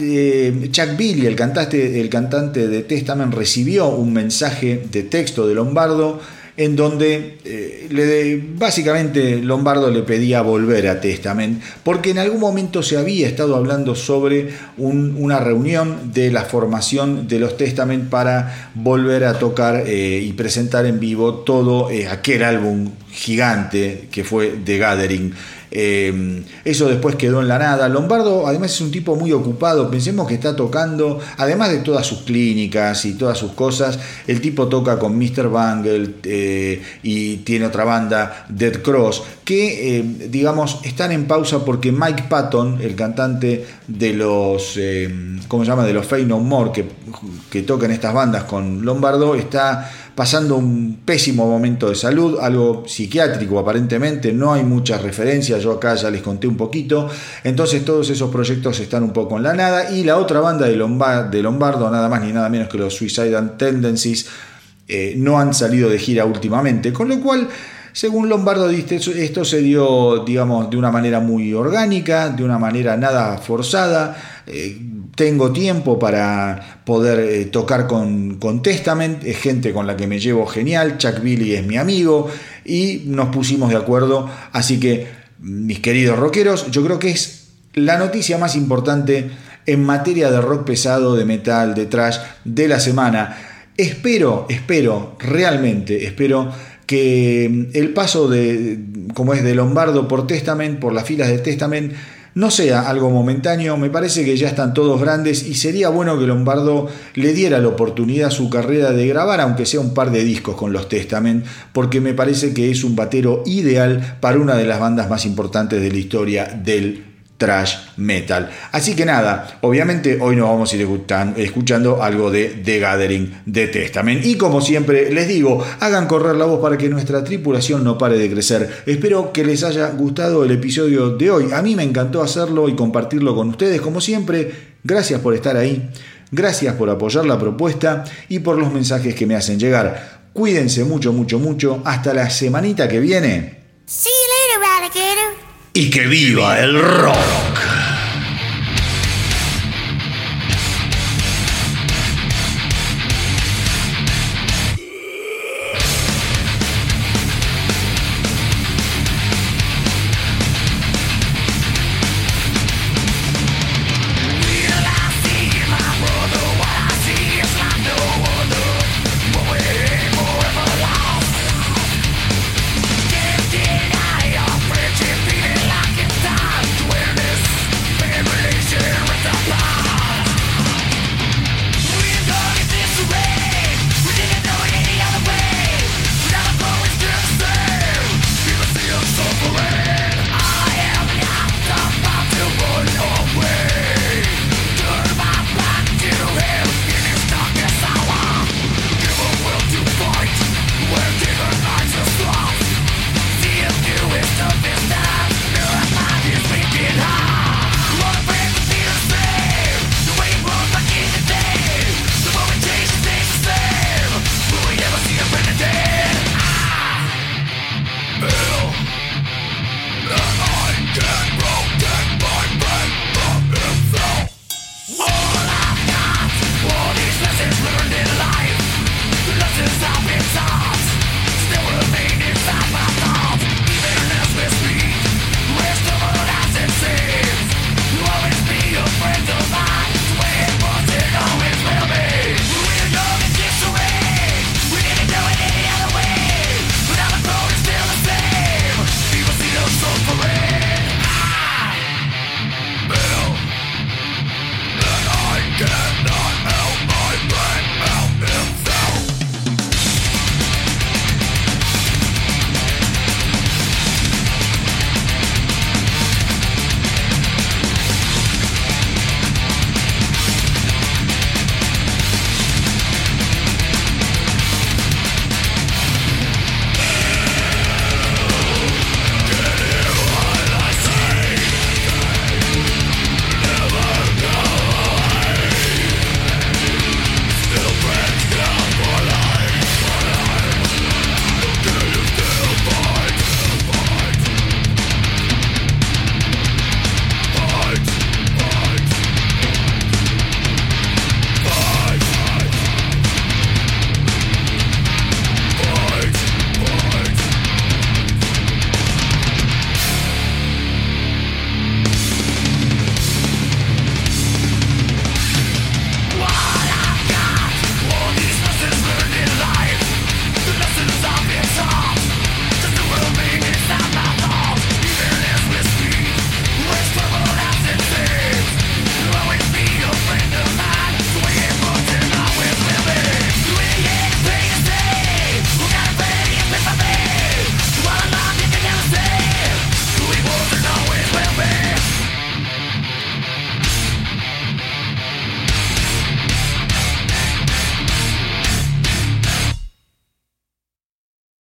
Eh, Chuck Billy, el cantante, el cantante de Testament, recibió un mensaje de texto de Lombardo en donde eh, básicamente Lombardo le pedía volver a Testament, porque en algún momento se había estado hablando sobre una reunión de la formación de los Testament para volver a tocar eh, y presentar en vivo todo eh, aquel álbum gigante que fue The Gathering. Eh, eso después quedó en la nada. Lombardo además es un tipo muy ocupado, pensemos que está tocando, además de todas sus clínicas y todas sus cosas, el tipo toca con Mr. Bangle eh, y tiene otra banda, Dead Cross, que eh, digamos están en pausa porque Mike Patton, el cantante de los, ¿cómo se llama? De los Fey No More, que, que tocan estas bandas con Lombardo, está pasando un pésimo momento de salud, algo psiquiátrico aparentemente, no hay muchas referencias, yo acá ya les conté un poquito, entonces todos esos proyectos están un poco en la nada y la otra banda de, Lombardo, nada más ni nada menos que los Suicidal Tendencies, eh, no han salido de gira últimamente, con lo cual... Según Lombardo, esto se dio, digamos, de una manera muy orgánica, de una manera nada forzada. Eh, tengo tiempo para poder eh, tocar con, con, Testament, es gente con la que me llevo genial, Chuck Billy es mi amigo y nos pusimos de acuerdo, así que mis queridos rockeros, yo creo que es la noticia más importante en materia de rock pesado, de metal, de trash de la semana. Espero, espero, realmente espero que el paso de, como es de Lombardo por Testament, por las filas de Testament, no sea algo momentáneo, me parece que ya están todos grandes y sería bueno que Lombardo le diera la oportunidad a su carrera de grabar, aunque sea un par de discos con los Testament, porque me parece que es un batero ideal para una de las bandas más importantes de la historia del trash metal. Así que nada, obviamente hoy nos vamos a ir escuchando algo de The Gathering de Testament. Y como siempre les digo, hagan correr la voz para que nuestra tripulación no pare de crecer. Espero que les haya gustado el episodio de hoy. A mí me encantó hacerlo y compartirlo con ustedes. Como siempre, gracias por estar ahí. Gracias por apoyar la propuesta y por los mensajes que me hacen llegar. Cuídense mucho, mucho, mucho. Hasta la semanita que viene. See you later, alligator. Y que viva el rock.